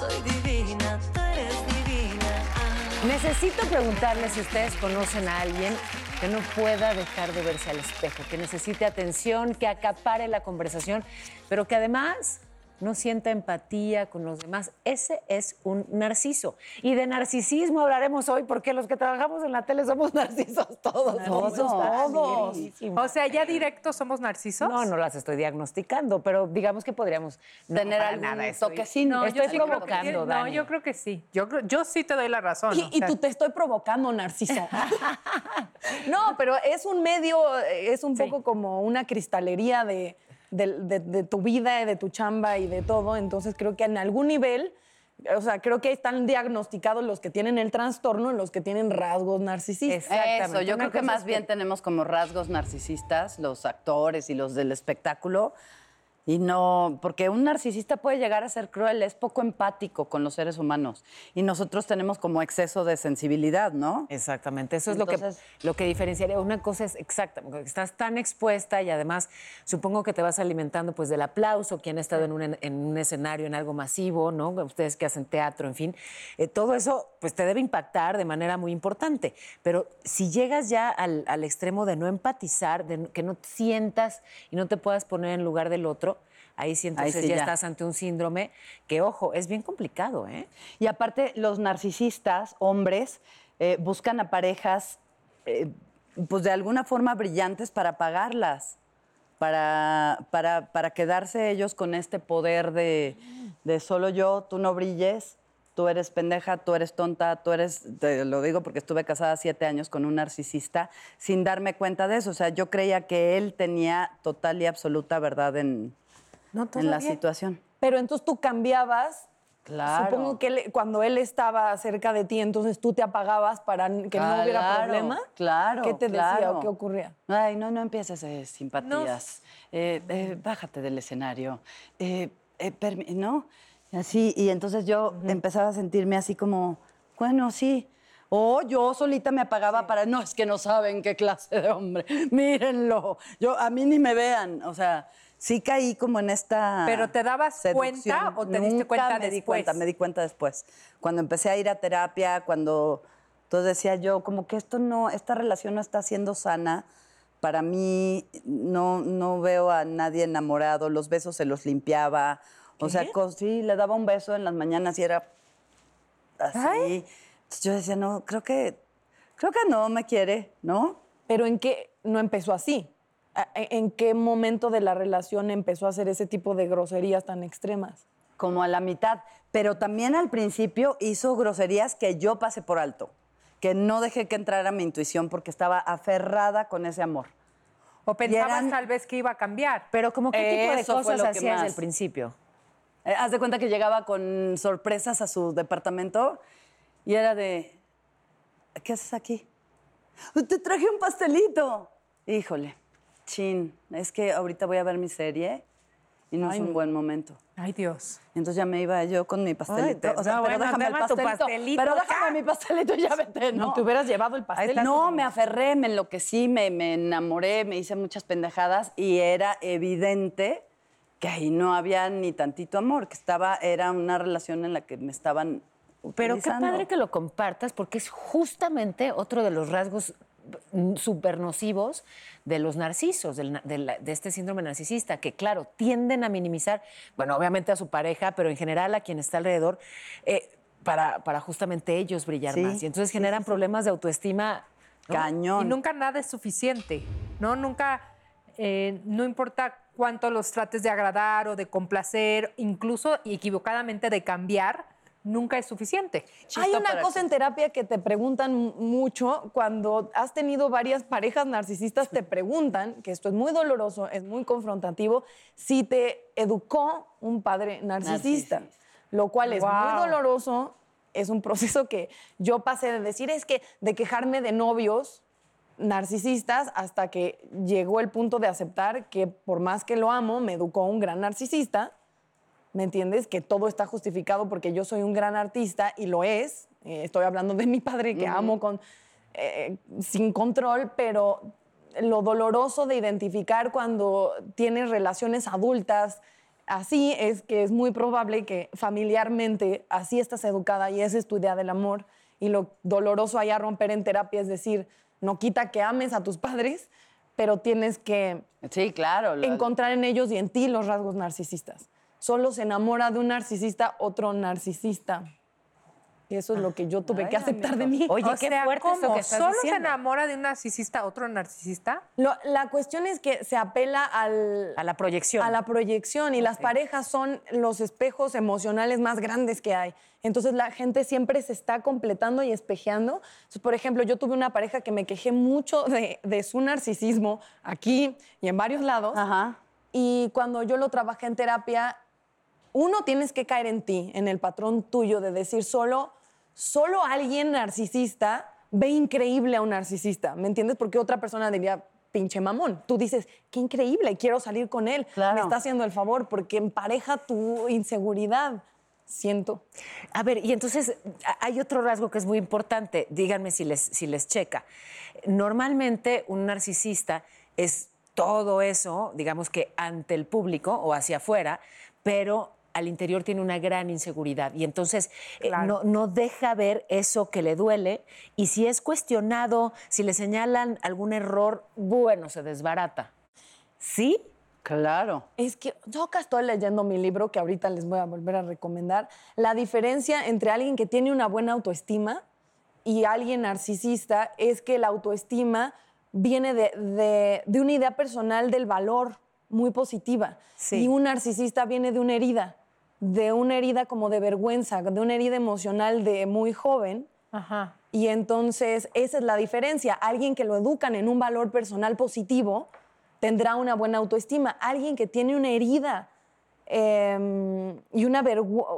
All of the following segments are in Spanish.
soy divina, tú eres divina. Ah. Necesito preguntarles si ustedes conocen a alguien que no pueda dejar de verse al espejo, que necesite atención, que acapare la conversación, pero que además no sienta empatía con los demás. Ese es un narciso. Y de narcisismo hablaremos hoy porque los que trabajamos en la tele somos narcisos todos. Todos, todos. O sea, ya directo somos narcisos. No, no las estoy diagnosticando, pero digamos que podríamos no, Tener algún nada, estoy-. No, Estoy yo sí creo que- provocando, No, Dani. yo creo que sí. Yo, creo- yo sí te doy la razón. Y, o y sea, tú te estoy provocando, Narciso. no, pero es un medio, es un Sí. poco como una cristalería de, de- de- de tu vida, de tu chamba y de todo. Entonces creo que en algún nivel, o sea, creo que están diagnosticados los que tienen el trastorno y los que tienen rasgos narcisistas. Exactamente. Eso, yo Una creo que más es bien tenemos como rasgos narcisistas los actores y los del espectáculo. Y no, porque un narcisista puede llegar a ser cruel, es poco empático con los seres humanos. Y nosotros tenemos como exceso de sensibilidad, ¿no? Exactamente, eso es Entonces- lo, que, lo que diferenciaría. Una cosa es exacta, porque estás tan expuesta y además supongo que te vas alimentando pues del aplauso, quien ha estado en un, en un escenario, en algo masivo, ¿no? Ustedes que hacen teatro, en fin. Eh, todo eso pues te debe impactar de manera muy importante. Pero si llegas ya al, al extremo de no empatizar, de que no sientas y no te puedas poner en lugar del otro, ahí sí entonces sí, ya, ya. estás ante un síndrome que, ojo, es bien complicado, ¿eh? Y aparte, los narcisistas, hombres, eh, buscan a parejas, eh, pues de alguna forma brillantes para pagarlas, para, para, para quedarse ellos con este poder de, de solo yo, tú no brilles, tú eres pendeja, tú eres tonta, tú eres, te lo digo porque estuve casada siete años con un narcisista sin darme cuenta de eso. O sea, yo creía que él tenía total y absoluta verdad en, No, en la bien. situación. Pero entonces tú cambiabas. Claro. Supongo que él- cuando él estaba cerca de ti, entonces tú te apagabas para que no hubiera problema. Claro. ¿Qué te decía o qué ocurría? Ay, no, no empieces eh, simpatías. Eh, eh, bájate del escenario. Eh, ¿No? Así, y entonces yo empezaba a sentirme así como, bueno, sí. O yo solita me apagaba para, no, es que no saben qué clase de hombre. Mírenlo. Yo, a mí ni me vean. O sea, sí caí como en esta. ¿Pero te dabas seducción. cuenta o te diste cuenta me di cuenta, me di cuenta después. Cuando empecé a ir a terapia, cuando. Entonces decía yo, como que esto no, esta relación no está siendo sana. Para mí, no, no veo a nadie enamorado. Los besos se los limpiaba. O sea, sí, le daba un beso en las mañanas y era así. Entonces yo decía, no, creo que, creo que no me quiere, ¿no? Pero ¿en qué no empezó así? ¿A- ¿En qué momento de la relación empezó a hacer ese tipo de groserías tan extremas? como a la mitad, pero también al principio hizo groserías que yo pasé por alto, que no dejé que entrara mi intuición porque estaba aferrada con ese amor. O pensabas eran- tal vez que iba a cambiar. Pero como qué tipo de Eso cosas hacías más. al principio. Eh, haz de cuenta que llegaba con sorpresas a su departamento y era de, ¿qué haces aquí? Te traje un pastelito. Híjole, chin, es que ahorita voy a ver mi serie y no es un buen momento. Ay, Dios. Entonces ya me iba yo con mi pastelito. Ay, o sea, no, pero bueno, déjame el pastelito. pastelito pero ya. déjame mi pastelito y ya vete, ¿no? No, te hubieras llevado el pastel. No, me aferré, me enloquecí, me, me enamoré, me hice muchas pendejadas y era evidente que ahí no había ni tantito amor, que estaba, era una relación en la que me estaban Pero qué padre que lo compartas, porque es justamente otro de los rasgos mm, supernocivos de los narcisos, del de, la- de este síndrome narcisista, que claro, tienden a minimizar, bueno, obviamente a su pareja, pero en general a quien está alrededor, eh, para, para justamente ellos brillar Sí, más. Y entonces generan sí, sí. problemas de autoestima. ¿no? Cañón. Y nunca nada es suficiente, ¿no? Nunca, eh, no importa cuánto los trates de agradar o de complacer, incluso equivocadamente de cambiar, nunca es suficiente. Hay una cosa que- en terapia que te preguntan mu- mucho cuando has tenido varias parejas narcisistas, te preguntan, que esto es muy doloroso, es muy confrontativo, si te educó un padre narcisista, Narcisista. lo cual es muy Wow. doloroso, es un proceso que yo pasé de decir, es que de quejarme de novios narcisistas hasta que llegó el punto de aceptar que por más que lo amo, me educó un gran narcisista ¿me entiendes? Que todo está justificado porque yo soy un gran artista y lo es. Eh, estoy hablando de mi padre que amo con, eh, sin control, pero lo doloroso de identificar cuando tienes relaciones adultas así es que es muy probable que familiarmente así estás educada y esa es tu idea del amor. Y lo doloroso allá romper en terapia es decir, no quita que ames a tus padres, pero tienes que Sí, claro. lo- encontrar en ellos y en ti los rasgos narcisistas. Solo se enamora de un narcisista otro narcisista. Y eso es lo que yo tuve que aceptar de mí. Oye, o qué sea, fuerte ¿cómo? que estás ¿Solo se enamora de un narcisista otro narcisista? Lo- la cuestión es que se apela al, A la proyección. a la proyección y las parejas son los espejos emocionales más grandes que hay. Entonces la gente siempre se está completando y espejeando. Entonces, por ejemplo, yo tuve una pareja que me quejé mucho de, de su narcisismo aquí y en varios lados. Ajá. Y cuando yo lo trabajé en terapia, uno tienes que caer en ti, en el patrón tuyo de decir solo, solo alguien narcisista ve increíble a un narcisista, ¿me entiendes? Porque otra persona diría, pinche mamón. Tú dices, qué increíble, quiero salir con él. Claro. Me está haciendo el favor porque empareja tu inseguridad. Siento. A ver, y entonces hay otro rasgo que es muy importante. Díganme si les, si les checa. Normalmente un narcisista es todo eso, digamos que ante el público o hacia afuera, pero al interior tiene una gran inseguridad y entonces eh, Claro. no, no deja ver eso que le duele y si es cuestionado, si le señalan algún error, bueno, se desbarata. ¿Sí? Claro. Es que yo acá estoy leyendo mi libro que ahorita les voy a volver a recomendar. La diferencia entre alguien que tiene una buena autoestima y alguien narcisista es que la autoestima viene de, de- de una idea personal del valor muy positiva. Sí. Y un narcisista viene de una herida, de una herida como de vergüenza, de una herida emocional de muy joven. Ajá. Y entonces esa es la diferencia. Alguien que lo educan en un valor personal positivo tendrá una buena autoestima. Alguien que tiene una herida eh, y una vergüenza,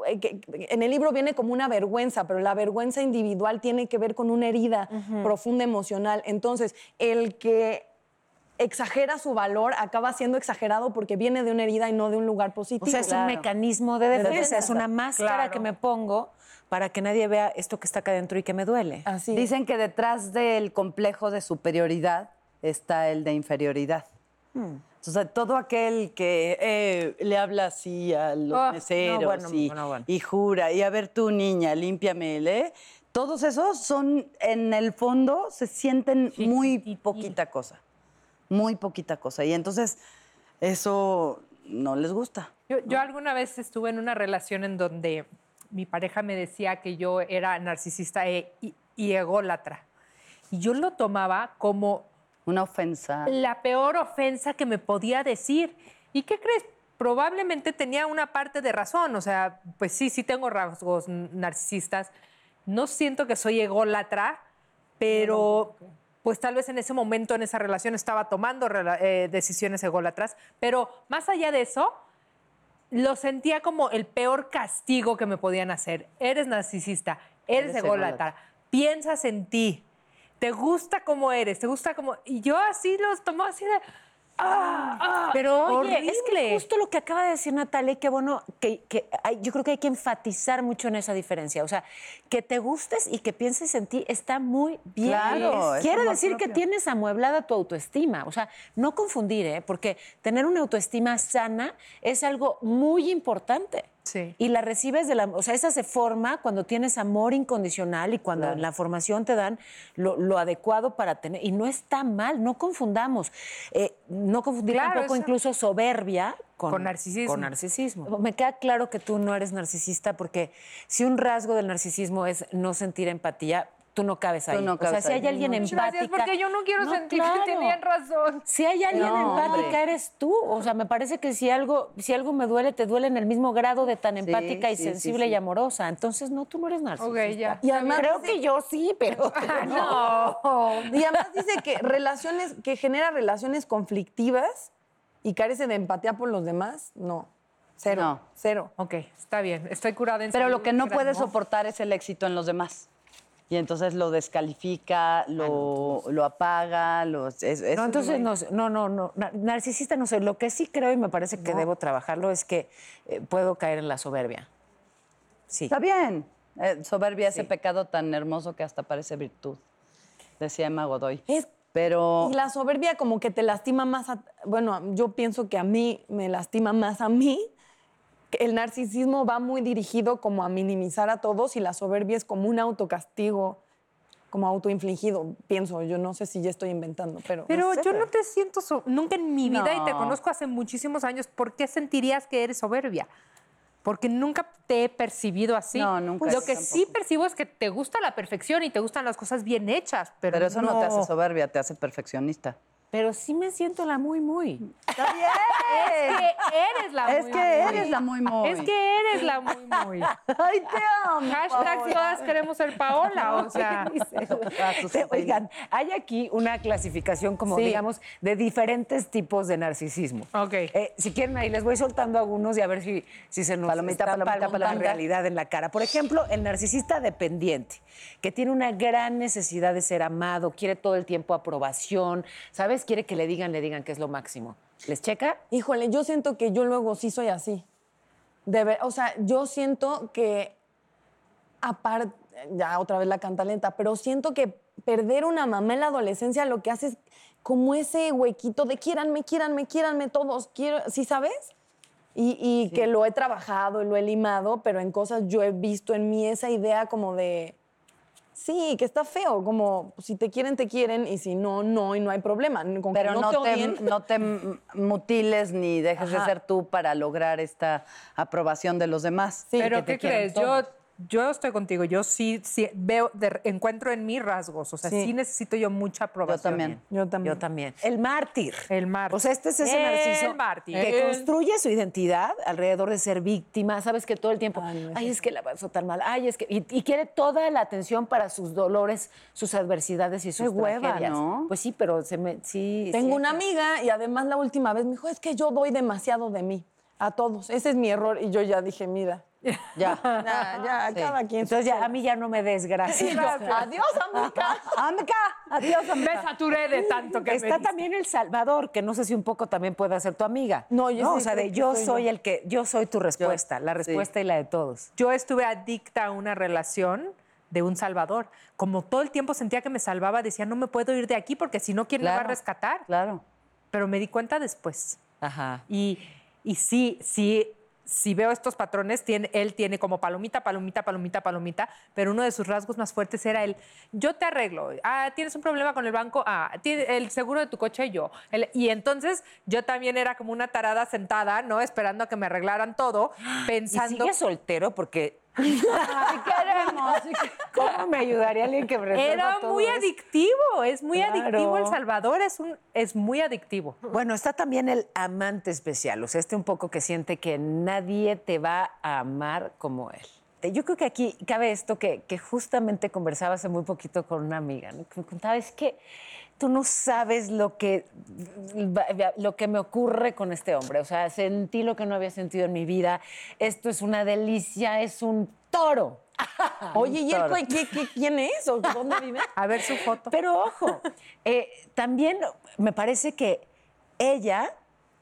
en el libro viene como una vergüenza, pero la vergüenza individual tiene que ver con una herida profunda emocional. Entonces, el que exagera su valor acaba siendo exagerado porque viene de una herida y no de un lugar positivo. O sea, es Claro. un mecanismo de defensa, defensa. es una máscara Claro. que me pongo para que nadie vea esto que está acá adentro y que me duele. Así. Dicen que detrás del complejo de superioridad está el de inferioridad. Hmm. O sea, todo aquel que eh, le habla así a los Oh, no, meseros bueno, y, bueno, bueno. y jura, y a ver tú, niña, límpiame, ¿eh? Todos esos son, en el fondo, se sienten muy poquita cosa. Muy poquita cosa. Y entonces, eso no les gusta. Yo, yo alguna vez estuve en una relación en donde mi pareja me decía que yo era narcisista e- y, y ególatra. Y yo lo tomaba como Una ofensa. la peor ofensa que me podía decir. ¿Y qué crees? Probablemente tenía una parte de razón. O sea, pues sí, sí tengo rasgos narcisistas. No siento que soy ególatra, pero pues tal vez en ese momento, en esa relación, estaba tomando eh, decisiones ególatras. Pero más allá de eso, lo sentía como el peor castigo que me podían hacer. Eres narcisista, eres, Eres ególatra, piensas en ti, te gusta como eres, te gusta como... Y yo así los tomaba así de... ¡Ah! ah, Pero oye, es que justo lo que acaba de decir Natalia, y qué bueno, que, que hay- yo creo que hay que enfatizar mucho en esa diferencia. O sea, que te gustes y que pienses en ti está muy bien. Claro, Quiere decir que tienes amueblada tu autoestima. O sea, no confundir, ¿eh? Porque tener una autoestima sana es algo muy importante. Sí. Y la recibes de la. O sea, esa se forma cuando tienes amor incondicional y cuando Claro. en la formación te dan lo, lo adecuado para tener. Y no está mal, no confundamos. Eh, no confundir Claro, tampoco eso- incluso soberbia con, Con narcisismo. con narcisismo. Me queda claro que tú no eres narcisista porque si un rasgo del narcisismo es no sentir empatía, tú no cabes ahí. no o sea, cabes si hay alguien Muchas empática. gracias, porque yo no quiero No, sentir claro. que tenían razón. Si hay alguien No, empática, hombre. eres tú. O sea, me parece que si algo, si algo me duele, te duele en el mismo grado de tan empática y sí, sensible sí. y amorosa. Entonces, no, tú no eres narcisista. Ok, ya. Y además Creo dice- que yo sí, pero. No. Y además dice que relaciones, que genera relaciones conflictivas y carece de empatía por los demás, no. Cero. No. Cero. Ok, está bien. Estoy curada en Pero salud, lo que no gracias. puede soportar es el éxito en los demás. Y entonces lo descalifica, lo, lo apaga, lo, es- es- No, entonces no, sé, no, no, no, na- narcisista no soy. Lo que sí creo y me parece que debo trabajarlo es que eh, puedo caer en la soberbia. Sí. Está bien. Eh, soberbia, ese pecado tan hermoso que hasta parece virtud, decía Emma Godoy. Es- Pero Y la soberbia como que te lastima más, a- bueno, yo pienso que a mí me lastima más a mí el narcisismo va muy dirigido como a minimizar a todos y la soberbia es como un autocastigo, como autoinfligido, pienso. Yo no sé si ya estoy inventando, pero... Pero sé, yo no te siento so- nunca en mi vida y te No. conozco hace muchísimos años. ¿Por qué sentirías que eres soberbia? Porque nunca te he percibido así. No, nunca, Lo yo que sí percibo es que te gusta la perfección y te gustan las cosas bien hechas, pero, Pero eso no. te hace soberbia, te hace perfeccionista. Pero sí me siento la muy, muy. Está bien. Es que eres la Es muy, que muy. eres la muy muy. Es que eres la muy muy. Ay, te amo. Hashtag todas queremos ser Paola, o sea. Oigan, hay aquí una clasificación como, Sí. digamos, de diferentes tipos de narcisismo. Ok. Eh, si quieren, ahí les voy soltando algunos y a ver si, si se nos Palomita, está palomita, palomita palomita. realidad en la cara. Por ejemplo, el narcisista dependiente, que tiene una gran necesidad de ser amado, quiere todo el tiempo aprobación, ¿sabes? Quiere que le digan, le digan que es lo máximo. ¿Les checa? Híjole, yo siento que yo luego sí soy así. De ver- o sea, yo siento que, aparte, ya otra vez la canta lenta, pero siento que perder una mamá en la adolescencia lo que hace es como ese huequito de quieranme, quieranme, quieranme todos, quiero, ¿sí sabes? Y, y que lo he trabajado y lo he limado, pero en cosas yo he visto en mí esa idea como de, sí, que está feo, como si te quieren, te quieren, y si no, no, y no hay problema. Con que Pero no, te te, odien, no te mutiles ni dejes de ser tú para lograr esta aprobación de los demás. Sí, Pero que ¿qué crees? todos. Yo, yo estoy contigo. Yo sí, sí veo, de- encuentro en mí rasgos. O sea, sí, Sí. necesito yo mucha aprobación. también. Yo también. Yo también. El mártir. El mártir. O sea, este es ese El narciso mártir. que El- construye su identidad alrededor de ser víctima. Sabes que todo el tiempo, Ay, no, ay, ese es que la pasó tan mal, ay, es que. Y, y quiere toda la atención para sus dolores, sus adversidades y sus hueva, tragedias. ¿no? Pues sí, pero se me. Sí. Tengo sí. una amiga y además la última vez me dijo, es que yo doy demasiado de mí a todos. Ese es mi error. Y yo ya dije, mira, Ya. ya, ya, Sí. cada quien. Entonces ya, a mí ya no me des Y gracias. yo, Adiós, amiga. Amica, adiós, Me amica. saturé de tanto que me Está también el Salvador, que no sé si un poco también puede ser tu amiga. No, yo O sí sea, de yo soy el que, yo soy tu respuesta, la sí. respuesta y la de todos. Yo estuve adicta a una relación de un salvador. Como todo el tiempo sentía que me salvaba, decía, no me puedo ir de aquí porque si no, ¿quién me va a rescatar? Claro. Pero me di cuenta después. Ajá. Y, y sí, sí, si veo estos patrones, tiene, él tiene como palomita, palomita, palomita, palomita, pero uno de sus rasgos más fuertes era el, yo te arreglo, ah, tienes un problema con el banco, ah, el seguro de tu coche yo. El- y entonces yo también era como una tarada sentada, ¿no? Esperando a que me arreglaran todo, ¿Y pensando... sigue soltero? Porque Ay, queremos. ¿cómo me ayudaría alguien que me Era todo muy eso? adictivo, es muy Claro. adictivo El Salvador, es, un, es muy adictivo. Bueno, está también el amante especial, o sea, este un poco que siente que nadie te va a amar como él. Yo creo que aquí cabe esto que, que justamente conversaba hace muy poquito con una amiga, ¿no? que me contaba, es que tú no sabes lo que, lo que me ocurre con este hombre, o sea, sentí lo que no había sentido en mi vida, esto es una delicia, es un toro. Oye, ¿y él qué- qué- quién es o dónde vive? A ver su foto. Pero ojo, eh, también me parece que ella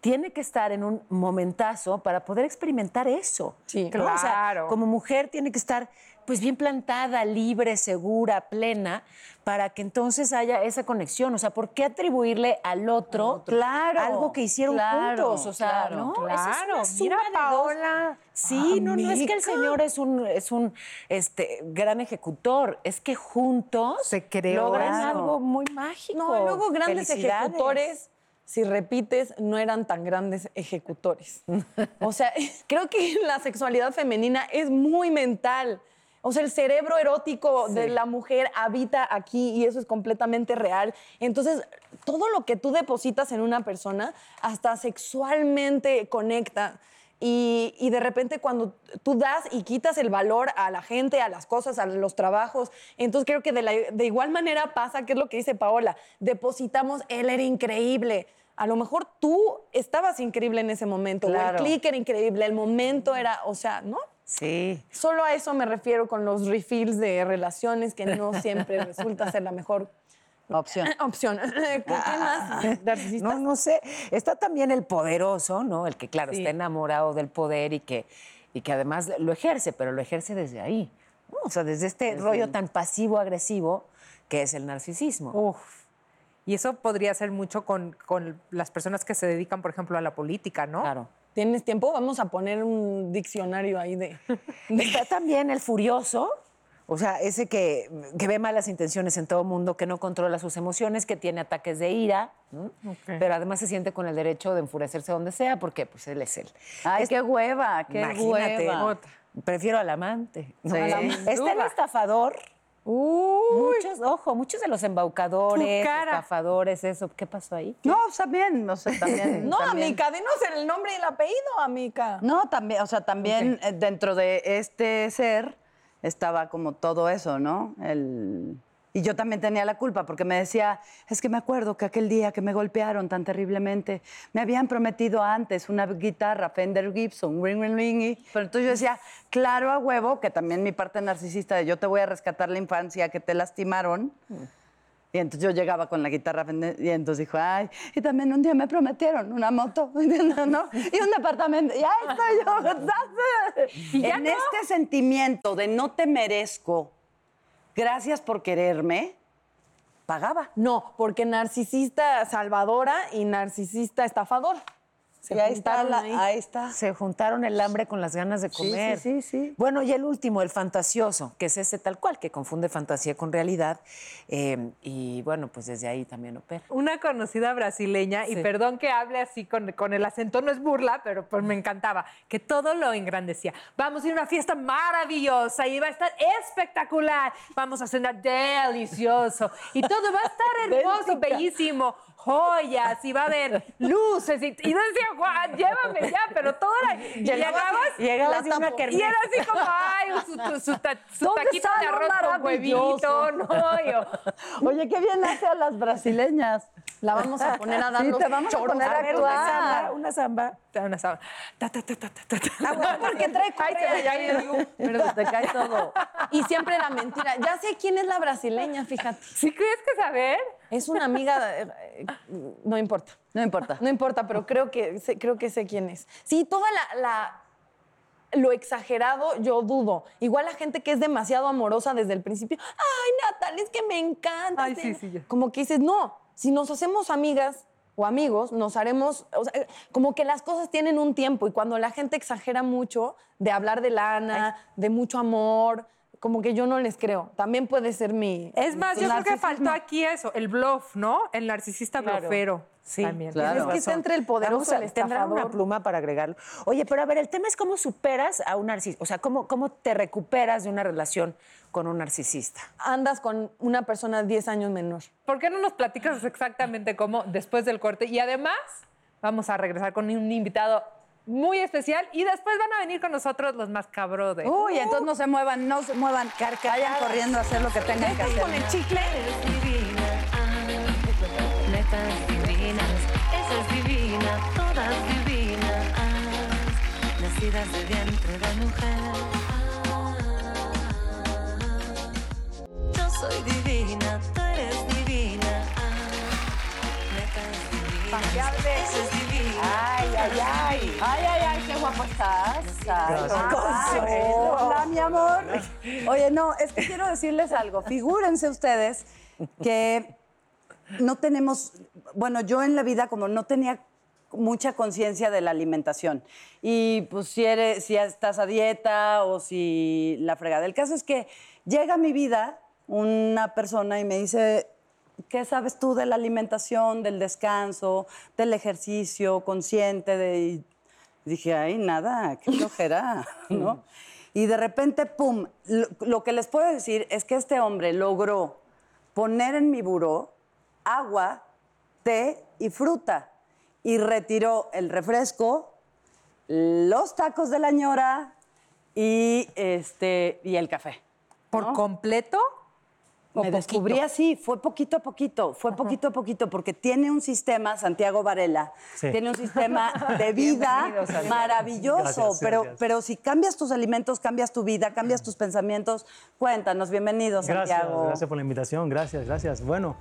tiene que estar en un momentazo para poder experimentar eso. Sí. ¿no? O sea, Claro. como mujer tiene que estar pues bien plantada, libre, segura, plena, para que entonces haya esa conexión. O sea, ¿por qué atribuirle al otro, Claro, algo que hicieron claro, juntos? O sea, claro, ¿no? Es mira. Paola. Sí, no, no es que el señor es un, es un este, gran ejecutor, es que juntos Se creó logran algo muy mágico. No, luego grandes ejecutores, si repites, no eran tan grandes ejecutores. O sea, creo que la sexualidad femenina es muy mental. O sea, el cerebro erótico de la mujer habita aquí y eso es completamente real. Entonces, todo lo que tú depositas en una persona, hasta sexualmente conecta. Y, y de repente cuando tú das y quitas el valor a la gente, a las cosas, a los trabajos, entonces creo que de, la- de igual manera pasa, que es lo que dice Paola, depositamos, él era increíble. A lo mejor tú estabas increíble en ese momento, o el clic era increíble, el momento era, o sea, ¿no? Sí. Solo a eso me refiero con los refills de relaciones que no siempre resulta ser la mejor Opción. opción. ¿Qué, qué más? Narcisista. No, no sé. Está también el poderoso, ¿no? El que, claro, está enamorado del poder y que, y que además lo ejerce, pero lo ejerce desde ahí. O sea, desde este rollo tan pasivo-agresivo que es el narcisismo. Uf. Y eso podría ser mucho con, con las personas que se dedican, por ejemplo, a la política, ¿no? Claro. ¿Tienes tiempo? Vamos a poner un diccionario ahí de... de- Está también el furioso, o sea, ese que, que ve malas intenciones en todo mundo, que no controla sus emociones, que tiene ataques de ira, ¿no? pero además se siente con el derecho de enfurecerse donde sea, porque pues él es él. Ay, Es- qué hueva, qué Imagínate, hueva. prefiero al amante. ¿no? Sí. Está el duda. Muchos, ojo, muchos de los embaucadores, estafadores, eso. ¿Qué pasó ahí? No, también, o sea, también. No, también. amica, dinos el nombre y el apellido, amica. No, también, o sea, también eh, dentro de este ser estaba como todo eso, ¿no? El... Y yo también tenía la culpa porque me decía, es que me acuerdo que aquel día que me golpearon tan terriblemente, me habían prometido antes una guitarra Fender Gibson, ring, ring, ring. y- Pero entonces yo decía, claro a huevo, que también mi parte narcisista de yo te voy a rescatar la infancia que te lastimaron. Y entonces yo llegaba con la guitarra y entonces dijo, ay, y también un día me prometieron una moto, ¿no? Y un departamento. Y ahí estoy yo. en este sentimiento de no te merezco, gracias por quererme, pagaba. No, porque narcisista salvadora y narcisista estafador. Se y ahí está, juntaron la- ahí. ahí está. Se juntaron el hambre con las ganas de comer. sí, sí, sí. Bueno, y el último, el fantasioso, que es ese tal cual, que confunde fantasía con realidad. eh, y bueno, pues desde ahí también opera. Una conocida brasileña, y perdón que hable así con, con el acento, no es burla, pero pues me encantaba, que todo lo engrandecía. Vamos a ir a una fiesta maravillosa y va a estar espectacular. Vamos a cenar delicioso y todo va a estar hermoso, bellísimo. Joyas y va a haber luces. Y, y yo decía, Juan, llévame ya, pero todo era. Y llegabas. Llegabas una kermés. Y era así como, ay, su, su, su ta- su ¿Dónde taquito está de arroz con huevito, no, yo. Oye, qué bien hace a las brasileñas. La vamos a poner a dar Sí, los te vamos a poner a A ver, una actuar. samba, una samba. Una sábana. Ta, ta, ta, ta, ta, ta. Ah, bueno, porque trae correa. Pero te cae todo. Y siempre la mentira. Ya sé quién es la brasileña, fíjate. ¿Sí crees que saber? Es una amiga. eh, no importa. No importa. No importa, pero creo que sé, creo que sé quién es. Sí, toda la, la- lo exagerado, yo dudo. Igual la gente que es demasiado amorosa desde el principio. Ay, Natalia, es que me encanta. Ay, sí, sí, ya. Como que dices, no, si nos hacemos amigas o amigos, nos haremos, o sea, como que las cosas tienen un tiempo y cuando la gente exagera mucho de hablar de lana, de mucho amor, como que yo no les creo. También puede ser mi... Es más, yo creo que faltó aquí eso, el bluff, ¿no? El narcisista Claro. blofero. Sí, también. claro. Es que está entre el poderoso y el tendrán una estafador. pluma para agregarlo. Oye, pero a ver, el tema es cómo superas a un narcisista. O sea, cómo, cómo te recuperas de una relación con un narcisista. Andas con una persona 10 años menor. ¿Por qué no nos platicas exactamente cómo después del corte? Y además, vamos a regresar con un invitado muy especial y después van a venir con nosotros los más cabros de. Uy, entonces no se muevan, no se muevan. Vayan corriendo a hacer lo que tengan que hacer. con el chicle? Eres divina, ah, netas divinas, esa es divina, todas divinas, ah, nacidas de vientre de mujer. Ah, yo soy divina, tú eres divina, ah, netas divinas, esa es divina. Ay, ay, ay. Ay, ay, ay, qué guapo estás. Ay, Consuelo. Hola, mi amor. Oye, no, es que quiero decirles algo. Figúrense ustedes que no tenemos, bueno, yo en la vida como no tenía mucha conciencia de la alimentación. Y pues si, eres, si estás a dieta o si la fregada. El caso es que llega a mi vida una persona y me dice, ¿qué sabes tú de la alimentación, del descanso, del ejercicio consciente? De... y dije, ay, nada, qué flojera, ¿no? Y de repente, pum, lo, lo que les puedo decir es que este hombre logró poner en mi buró agua, té y fruta y retiró el refresco, los tacos de la ñora y, este, y el café. ¿Por ¿no? completo? ¿O Me poquito? descubrí así, fue poquito a poquito, fue poquito a poquito, porque tiene un sistema, Santiago Varela, Sí. tiene un sistema de vida maravilloso, Gracias, pero, gracias. pero si cambias tus alimentos, cambias tu vida, cambias tus pensamientos, cuéntanos, bienvenido Gracias, Santiago. gracias por la invitación, gracias, gracias. Bueno,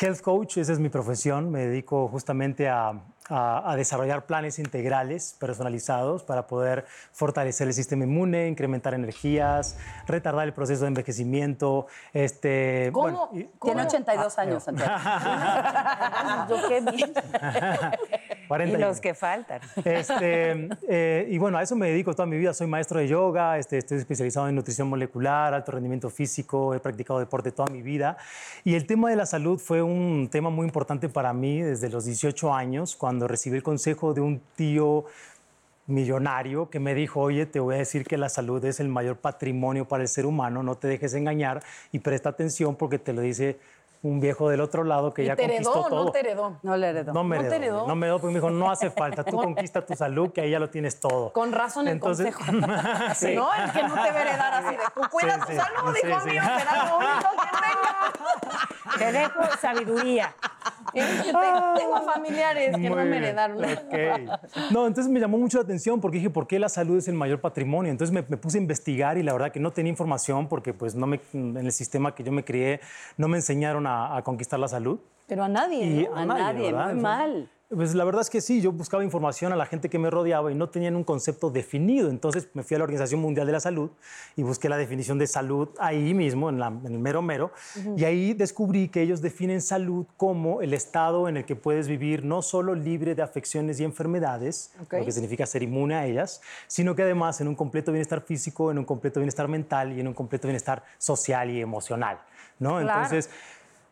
Health Coach, esa es mi profesión, me dedico justamente a, a- a desarrollar planes integrales personalizados para poder fortalecer el sistema inmune, incrementar energías, retardar el proceso de envejecimiento. Este, ¿Cómo? bueno, Tiene 82 años, Santiago. Yo qué bien. 41. Y los que faltan. Este, eh, y bueno, a eso me dedico toda mi vida. Soy maestro de yoga, este, estoy especializado en nutrición molecular, alto rendimiento físico, he practicado deporte toda mi vida. Y el tema de la salud fue un tema muy importante para mí desde los 18 años, cuando recibí el consejo de un tío millonario que me dijo, oye, te voy a decir que la salud es el mayor patrimonio para el ser humano, no te dejes engañar y presta atención porque te lo dice un viejo del otro lado que ¿Y ya te conquistó heredó o todo. no te heredó? No le heredó. No me ¿No te heredó, heredó? no me heredó porque me dijo, no hace falta, tú conquista tu salud, que ahí ya lo tienes todo. Con razón el Entonces- consejo. Sí. No, el que no te va a heredar así de tú cuida Sí, tu sí, salud, sí. mío, será lo único que tengo. Te dejo sabiduría. Tengo familiares que no me heredaron. ok. No, entonces me llamó mucho la atención porque dije, ¿por qué la salud es el mayor patrimonio? Entonces me, me puse a investigar y la verdad que no tenía información porque pues no me, en el sistema que yo me crié no me enseñaron a, a conquistar la salud. Pero a nadie. Y ¿no? A nadie, ¿verdad? muy mal. Pues la verdad es que sí, yo buscaba información a la gente que me rodeaba y no tenían un concepto definido. Entonces me fui a la Organización Mundial de la Salud y busqué la definición de salud ahí mismo, en, la- en el mero mero. Y ahí descubrí que ellos definen salud como el estado en el que puedes vivir no solo libre de afecciones y enfermedades, Ok. lo que significa ser inmune a ellas, sino que además en un completo bienestar físico, en un completo bienestar mental y en un completo bienestar social y emocional. ¿no? Claro. Entonces...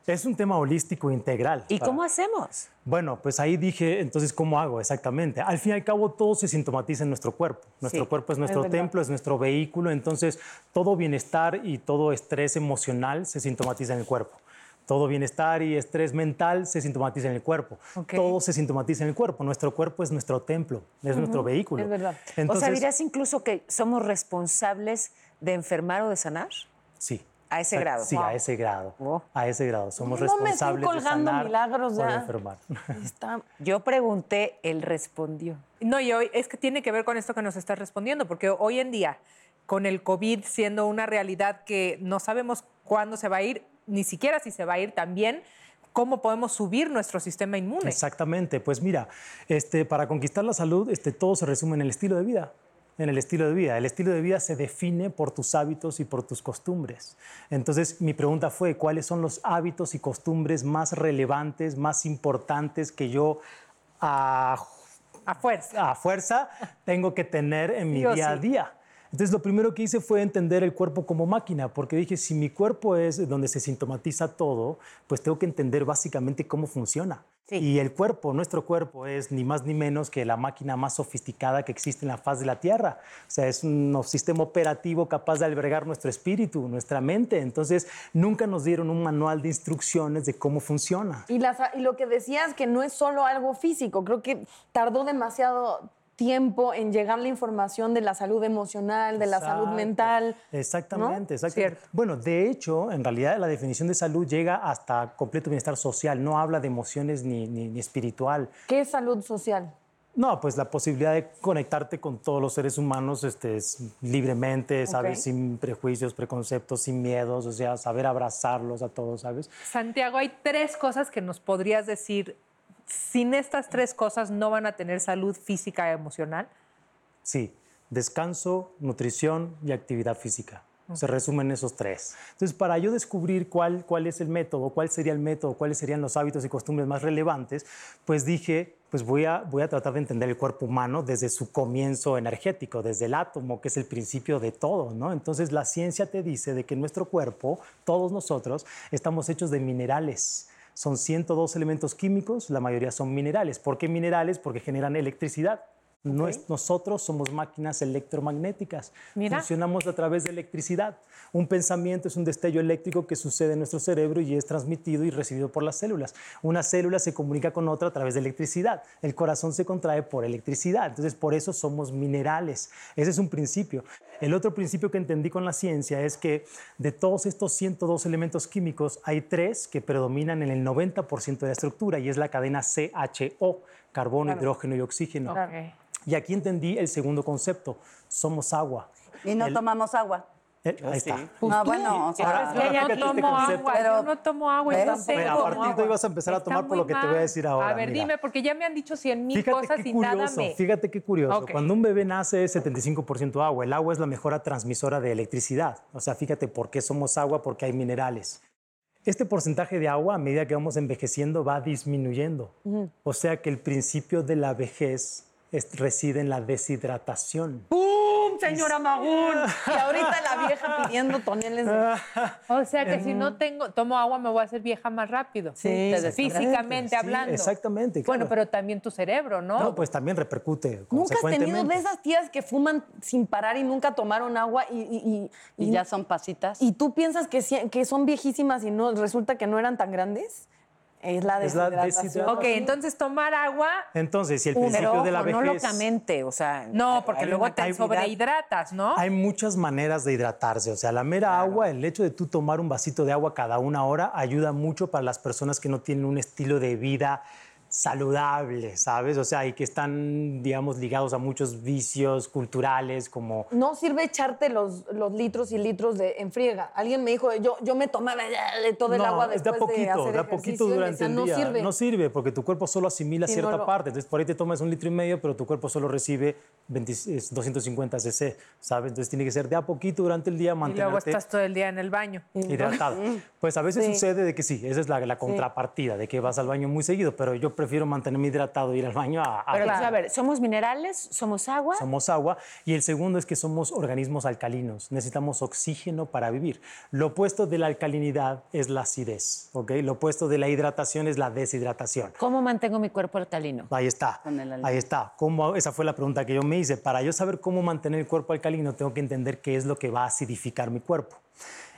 Es un tema holístico integral. ¿Y para- cómo hacemos? bueno, pues ahí dije, entonces, ¿cómo hago exactamente? Al fin y al cabo, todo se sintomatiza en nuestro cuerpo. Nuestro Sí, cuerpo es nuestro templo, es nuestro vehículo, entonces todo bienestar y todo estrés emocional se sintomatiza en el cuerpo. Todo bienestar y estrés mental se sintomatiza en el cuerpo. Todo se sintomatiza en el cuerpo. Nuestro cuerpo es nuestro templo, es nuestro vehículo. es verdad. o sea, Entonces, dirías incluso que somos responsables de enfermar o de sanar. sí. A ese grado. Sí, Wow. a ese grado. Wow. A ese grado. Somos No me responsables de colgando sanar milagros de ya. enfermar. Está- Yo pregunté, él respondió. No, y hoy es que tiene que ver con esto que nos estás respondiendo, porque hoy en día, con el COVID siendo una realidad que no sabemos cuándo se va a ir, ni siquiera si se va a ir también, ¿cómo podemos subir nuestro sistema inmune? Exactamente, pues mira, este, para conquistar la salud, este, todo se resume en el estilo de vida. En el estilo de vida. El estilo de vida se define por tus hábitos y por tus costumbres. Entonces, mi pregunta fue, ¿cuáles son los hábitos y costumbres más relevantes, más importantes que yo a, A fuerza. a fuerza tengo que tener en mi Sí día a día? Entonces, lo primero que hice fue entender el cuerpo como máquina, porque dije, si mi cuerpo es donde se sintomatiza todo, pues tengo que entender básicamente cómo funciona. Sí. Y el cuerpo, nuestro cuerpo, es ni más ni menos que la máquina más sofisticada que existe en la faz de la Tierra. O sea, es un sistema operativo capaz de albergar nuestro espíritu, nuestra mente. Entonces, nunca nos dieron un manual de instrucciones de cómo funciona. Y, las- y lo que decías que no es solo algo físico, creo que tardó demasiado tiempo en llegar la información de la salud emocional, de la salud Exacto. mental. Exactamente, exactamente. Cierto. Bueno, de hecho, en realidad la definición de salud llega hasta completo bienestar social, no habla de emociones ni, ni- ni espiritual. ¿Qué es salud social? No, pues la posibilidad de conectarte con todos los seres humanos este, es libremente, ¿sabes? Ok. Sin prejuicios, preconceptos, sin miedos, o sea, saber abrazarlos a todos, ¿sabes? Santiago, hay tres cosas que nos podrías decir. Sin estas tres cosas no van a tener salud física y emocional. Sí, descanso, nutrición y actividad física. Se resumen esos tres. Entonces, para yo descubrir cuál, cuál es el método, cuál sería el método, cuáles serían los hábitos y costumbres más relevantes, pues dije, pues voy a, voy a tratar de entender el cuerpo humano desde su comienzo energético, desde el átomo, que es el principio de todo, ¿no? Entonces, la ciencia te dice de que nuestro cuerpo, todos nosotros, estamos hechos de minerales. Son 102 elementos químicos, la mayoría son minerales. ¿Por qué minerales? Porque generan electricidad. Nosotros somos máquinas electromagnéticas. Mira. Funcionamos a través de electricidad. Un pensamiento es un destello eléctrico que sucede en nuestro cerebro y es transmitido y recibido por las células. Una célula se comunica con otra a través de electricidad. El corazón se contrae por electricidad. Entonces, por eso somos minerales. Ese es un principio. El otro principio que entendí con la ciencia es que de todos estos 102 elementos químicos, hay tres que predominan en el 90% de la estructura y es la cadena CHO, carbono, hidrógeno y oxígeno. Y aquí entendí el segundo concepto, somos agua. Y no El- tomamos agua. Eh, ahí está. no, bueno, o sea, Ahora- Yo no este tomo agua, Pero- yo no tomo agua. a partir de hoy vas a empezar a tomar por lo que te voy a decir ahora, A ver, mira. dime, porque ya me han dicho cien mil Fíjate cosas qué y nada curioso, me... fíjate qué curioso. Cuando un bebé nace es 75% agua. El agua es la mejor transmisora de electricidad. O sea, fíjate por qué somos agua, porque hay minerales. este porcentaje de agua a medida que vamos envejeciendo va disminuyendo. O sea que el principio de la vejez es- reside en la deshidratación. ¡Pum, señora Magún! Y ahorita la vieja pidiendo toneles de... O sea que si no tengo, tomo agua, me voy a hacer vieja más rápido. Sí, te físicamente Sí, hablando. exactamente, Bueno, claro. pero también tu cerebro, ¿no? No, pues también repercute ¿Nunca has tenido de esas tías que fuman sin parar y nunca tomaron agua y, y, y- Y ya son pasitas. y tú piensas que, que son viejísimas y no resulta que no eran tan grandes? Es la Es la deshidratación. deshidratación. ok, entonces tomar agua, Entonces, si el Pero principio de la ojo, no vejez... locamente, o sea... no, porque hay luego te cantidad- sobrehidratas, ¿no? Hay muchas maneras de hidratarse. O sea, la mera agua, el hecho de tú tomar un vasito de agua cada una hora ayuda mucho para las personas que no tienen un estilo de vida saludable, ¿sabes? O sea, y que están, digamos, ligados a muchos vicios culturales como... No sirve echarte los, los litros y litros de en friega. Alguien me dijo, yo, yo me tomaba todo el no, agua es de después a poquito, de hacer de a poquito ejercicio", y me durante decía, el no día. sirve. No sirve porque tu cuerpo solo asimila Sí, cierta no lo- parte. Entonces, por ahí te tomas un litro y medio, pero tu cuerpo solo recibe 20 es 250 cc, ¿sabes? Entonces, tiene que ser de a poquito durante el día y luego mantenerte estás todo el día en el baño. hidratado. Pues a veces Sí. sucede de que sí, esa es la, la contrapartida, de que vas al baño muy seguido, pero yo prefiero mantenerme hidratado e ir al baño a... a- Pero entonces, a ver, ¿somos minerales? ¿Somos agua? Somos agua y el segundo es que somos organismos alcalinos, necesitamos oxígeno para vivir. Lo opuesto de la alcalinidad es la acidez, ¿ok? Lo opuesto de la hidratación es la deshidratación. ¿Cómo mantengo mi cuerpo alcalino? Ahí está, Con el alimento. ahí está. ¿Cómo, esa fue la pregunta que yo me hice. Para yo saber cómo mantener el cuerpo alcalino, tengo que entender qué es lo que va a acidificar mi cuerpo.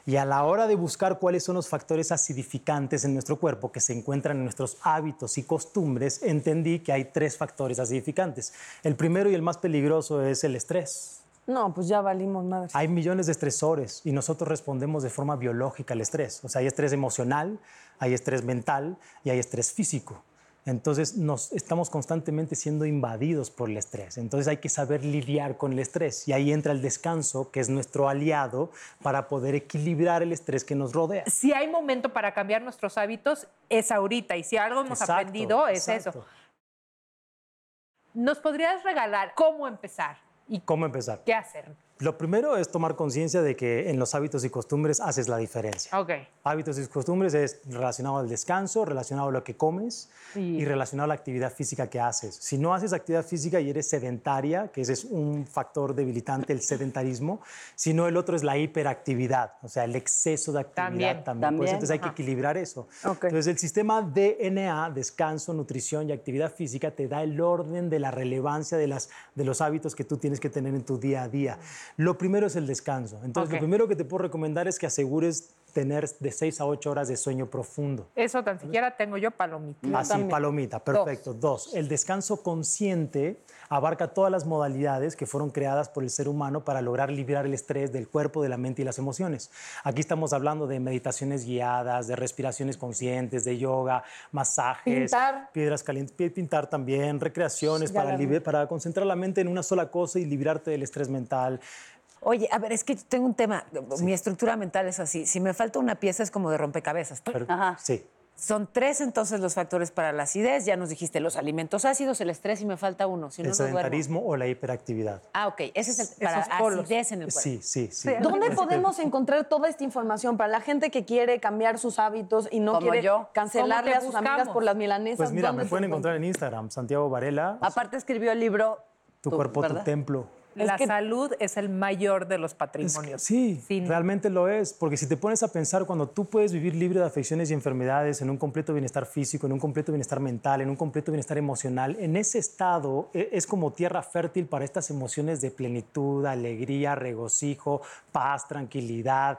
Y a la hora de buscar cuáles son los factores acidificantes en nuestro cuerpo que se encuentran en nuestros hábitos y costumbres, entendí que hay tres factores acidificantes. El primero y el más peligroso es el estrés. No, pues ya valimos madre. Hay millones de estresores y nosotros respondemos de forma biológica al estrés. O sea, hay estrés emocional, hay estrés mental y hay estrés físico. Entonces, nos estamos constantemente siendo invadidos por el estrés. Entonces, hay que saber lidiar con el estrés. Y ahí entra el descanso, que es nuestro aliado para poder equilibrar el estrés que nos rodea. Si hay momento para cambiar nuestros hábitos, es ahorita. Y si algo hemos Exacto, aprendido, es exacto. eso. ¿Nos podrías regalar cómo empezar y ¿Cómo empezar? qué hacer? Lo primero es tomar conciencia de que en los hábitos y costumbres haces la diferencia. Ok. Hábitos y costumbres es relacionado al descanso, relacionado a lo que comes Sí. y relacionado a la actividad física que haces. Si no haces actividad física y eres sedentaria, que ese es un factor debilitante, el sedentarismo, sino el otro es la hiperactividad, o sea, el exceso de actividad También. también. Por También, eso, entonces hay que ajá. equilibrar eso. Ok. Entonces el sistema DNA, descanso, nutrición y actividad física, te da el orden de la relevancia de, las, de los hábitos que tú tienes que tener en tu día a día. Lo primero es el descanso. Entonces lo primero que te puedo recomendar es que asegures tener de 6 a 8 horas de sueño profundo. Eso tan siquiera tengo yo palomita. Así, palomita, perfecto. Dos. el descanso consciente abarca todas las modalidades que fueron creadas por el ser humano para lograr liberar el estrés del cuerpo, de la mente y las emociones. Aquí estamos hablando de meditaciones guiadas, de respiraciones conscientes, de yoga, masajes, Pintar. piedras calientes, pi- pintar también, recreaciones Ya para, para concentrar la mente en una sola cosa y liberarte del estrés mental. Oye, a ver, es que tengo un tema. Mi estructura mental es así. Si me falta una pieza es como de rompecabezas. Pero- Ajá. Sí. Son tres entonces los factores para la acidez. Ya nos dijiste los alimentos ácidos, el estrés y me falta uno. Si no, el no sedentarismo o la hiperactividad. Ah, ok. Ese es el para acidez en el cuerpo. Sí, sí, sí. ¿Dónde podemos encontrar toda esta información para la gente que quiere cambiar sus hábitos y no Como quiere yo. cancelarle ¿Cómo a sus amigas por las milanesas? Pues mira, ¿Dónde me pueden encontrar en Instagram, Santiago Varela, Aparte escribió el libro tu cuerpo, ¿verdad? tu templo. La que- salud es el mayor de los Es que- patrimonios. sí, Sin- realmente lo es, porque si te pones a pensar, cuando tú puedes vivir libre de afecciones y enfermedades, en un completo bienestar físico, en un completo bienestar mental, en un completo bienestar emocional, en ese estado e- es como tierra fértil para estas emociones de plenitud, alegría, regocijo, paz, tranquilidad.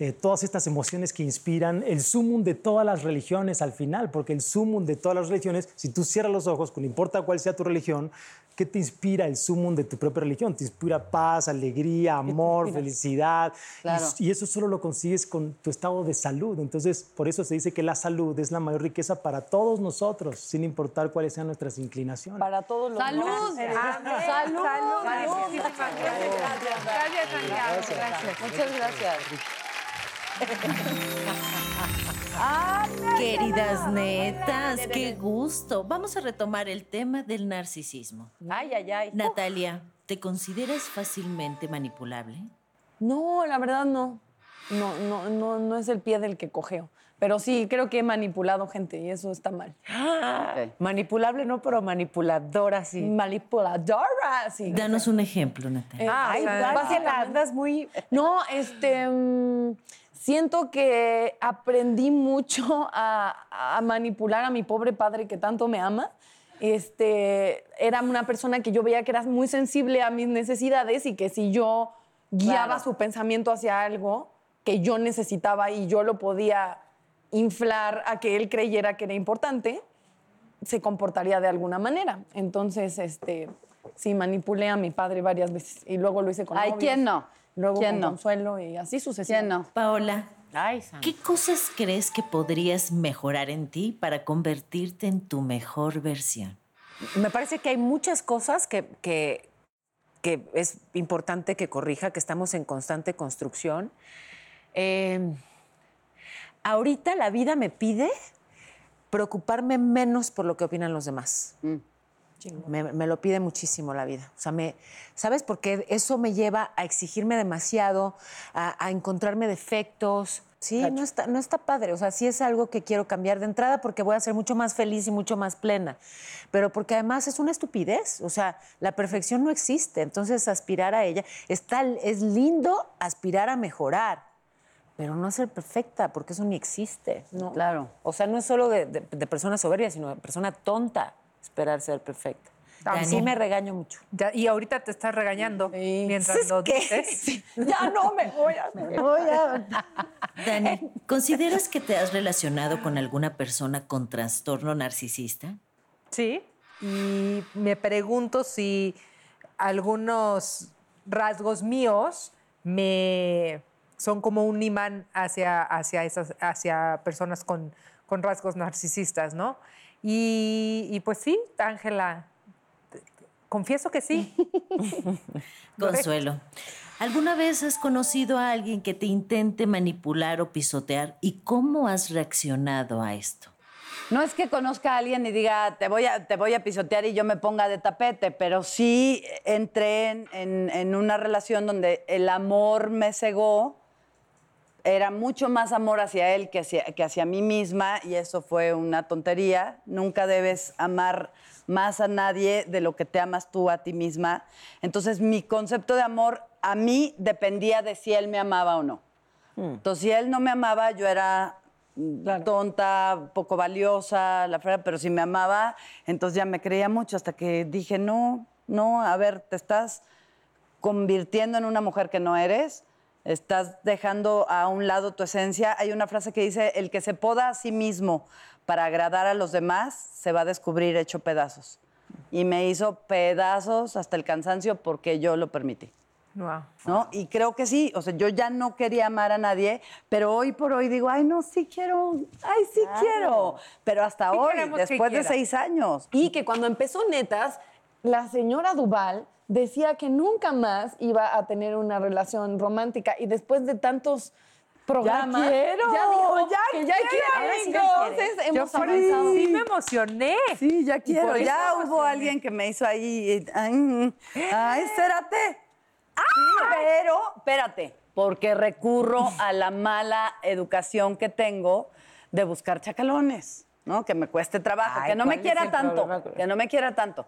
Eh, todas estas emociones que inspiran el sumum de todas las religiones al final, porque el sumum de todas las religiones, si tú cierras los ojos, no importa cuál sea tu religión, ¿qué te inspira el sumum de tu propia religión? Te inspira paz, alegría, amor, felicidad. Y- Claro. Y, eso solo lo consigues con tu estado de salud. Entonces, por eso se dice que la salud es la mayor riqueza para todos nosotros, sin importar cuáles sean nuestras inclinaciones. Para todos los ¡Salud! ¡Salud! Salud. Gracias. Santiago. Gracias. Muchas gracias. Queridas netas, qué gusto. Vamos a retomar el tema del narcisismo. Ay, ay, ay. Natalia, ¿te consideras fácilmente manipulable? No, la verdad no. no, no, no, no es el pie del que cojeo. Pero sí, creo que he manipulado gente y eso está mal. Ok. Manipulable no, pero manipuladora sí. Manipuladora, sí. Danos un ejemplo, Eh, Natalia. Ay, básicamente- andas muy... No, este. Siento que aprendí mucho a, a manipular a mi pobre padre que tanto me ama. Este, era una persona que yo veía que era muy sensible a mis necesidades y que si yo guiaba Claro. su pensamiento hacia algo que yo necesitaba y yo lo podía inflar a que él creyera que era importante, se comportaría de alguna manera. Entonces, este, sí, manipulé a mi padre varias veces y luego lo hice con Ay, novios, ¿quién no? Luego ¿Quién con no? Consuelo y así ¿Quién sucesivamente. no? Paola, Ay. ¿qué cosas crees que podrías mejorar en ti para convertirte en tu mejor versión? Me parece que hay muchas cosas que, que, que es importante que corrija, que estamos en constante construcción. Eh, ahorita la vida me pide preocuparme menos por lo que opinan los demás. Me, me lo pide muchísimo la vida. O sea, me, ¿sabes? Porque eso me lleva a exigirme demasiado, a, a encontrarme defectos. Sí, no está, no está padre. O sea, sí es algo que quiero cambiar de entrada porque voy a ser mucho más feliz y mucho más plena. Pero porque además es una estupidez. O sea, la perfección no existe. Entonces, aspirar a ella. Está, es lindo aspirar a mejorar, pero no ser perfecta porque eso ni existe. No. Claro. O sea, no es solo de, de, de persona soberbia, sino de persona tonta esperar ser perfecta. Dani. Sí me regaño mucho. Ya- y ahorita te estás regañando Sí. mientras lo ¿Qué? dices. Ya no me voy a... Voy a- Dani, ¿consideras que te has relacionado con alguna persona con trastorno narcisista? Sí. Y me pregunto si algunos rasgos míos me son como un imán hacia, hacia, esas, hacia personas con, con rasgos narcisistas, ¿no? Y, y pues sí, Ángela, confieso que sí. Consuelo, ¿alguna vez has conocido a alguien que te intente manipular o pisotear y cómo has reaccionado a esto? No es que conozca a alguien y diga, te voy a, te voy a pisotear y yo me ponga de tapete, pero sí entré en, en- en una relación donde el amor me cegó. Era mucho más amor hacia él que hacia, que hacia mí misma y eso fue una tontería. Nunca debes amar más a nadie de lo que te amas tú a ti misma. Entonces mi concepto de amor a mí dependía de si él me amaba o no. Entonces, si él no me amaba, yo era mm, tonta, poco valiosa, la fregada, pero si me amaba, entonces ya me creía mucho hasta que dije, no, no, a ver, te estás convirtiendo en una mujer que no eres, estás dejando a un lado tu esencia. Hay una frase que dice, el que se poda a sí mismo para agradar a los demás, se va a descubrir hecho pedazos. Y me hizo pedazos hasta el cansancio porque yo lo permití. Wow. ¿no? Y creo que sí, o sea, yo ya no quería amar a nadie, pero hoy por hoy digo, ay, no, sí quiero, ay, sí quiero. Pero hasta Sí hoy, después de seis años. Y que cuando empezó Netas, la señora Duval decía que nunca más iba a tener una relación romántica y después de tantos programas quiero, ya dijo ya que ya quiero. Entonces Yo hemos avanzado. sí me emocioné. Sí, ya quiero. Ya hubo emocioné. alguien que me hizo ahí, ay, ay, espérate. Sí, pero, espérate, porque recurro a la mala educación que tengo de buscar chacalones, ¿no? Que me cueste trabajo, Ay, que no me ¿cuál es quiera tanto, problema que no me quiera tanto.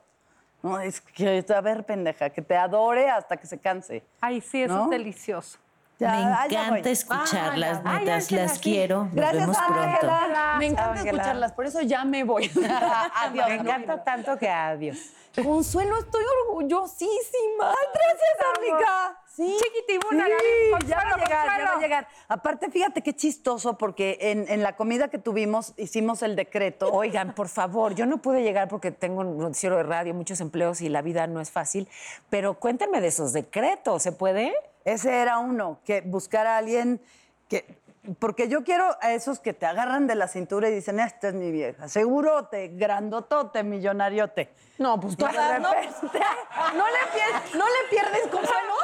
No, es que, a ver, pendeja, que te adore hasta que se canse. Ay, sí, eso ¿No? es delicioso. Ya, Me ah, encanta escucharlas, Ay, netas, las quiero. Nos Gracias, vemos pronto. Ángela. Me encanta Ángela. escucharlas, por eso ya me voy. Adiós. Me encanta tanto que adiós. Consuelo, estoy orgullosísima. Gracias, amiga. Sí. Chiquitibuna, Sí, ya va a llegar, ya va a llegar. Aparte, fíjate qué chistoso, porque en, en la comida que tuvimos hicimos el decreto. Oigan, por favor, yo no pude llegar porque tengo un noticiero de radio, muchos empleos y la vida no es fácil, pero cuéntenme de esos decretos, ¿se puede? Ese era uno, que buscar a alguien que... Porque yo quiero a esos que te agarran de la cintura y dicen, esta es mi vieja, segurote, grandotote, millonariote. No, pues de todas, ¿no? repente- ¿No le pierdes, ¿no le pierdes Consuelo?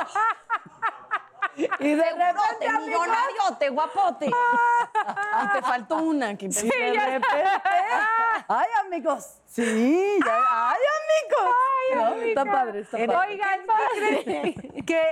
Y de repente, millonariote, guapote. Y te faltó una que Sí, de repente. Ay, amigos. Sí, ya- ay, amigos. ¿No? Está padre, está padre. Oigan, ¿qué creen? que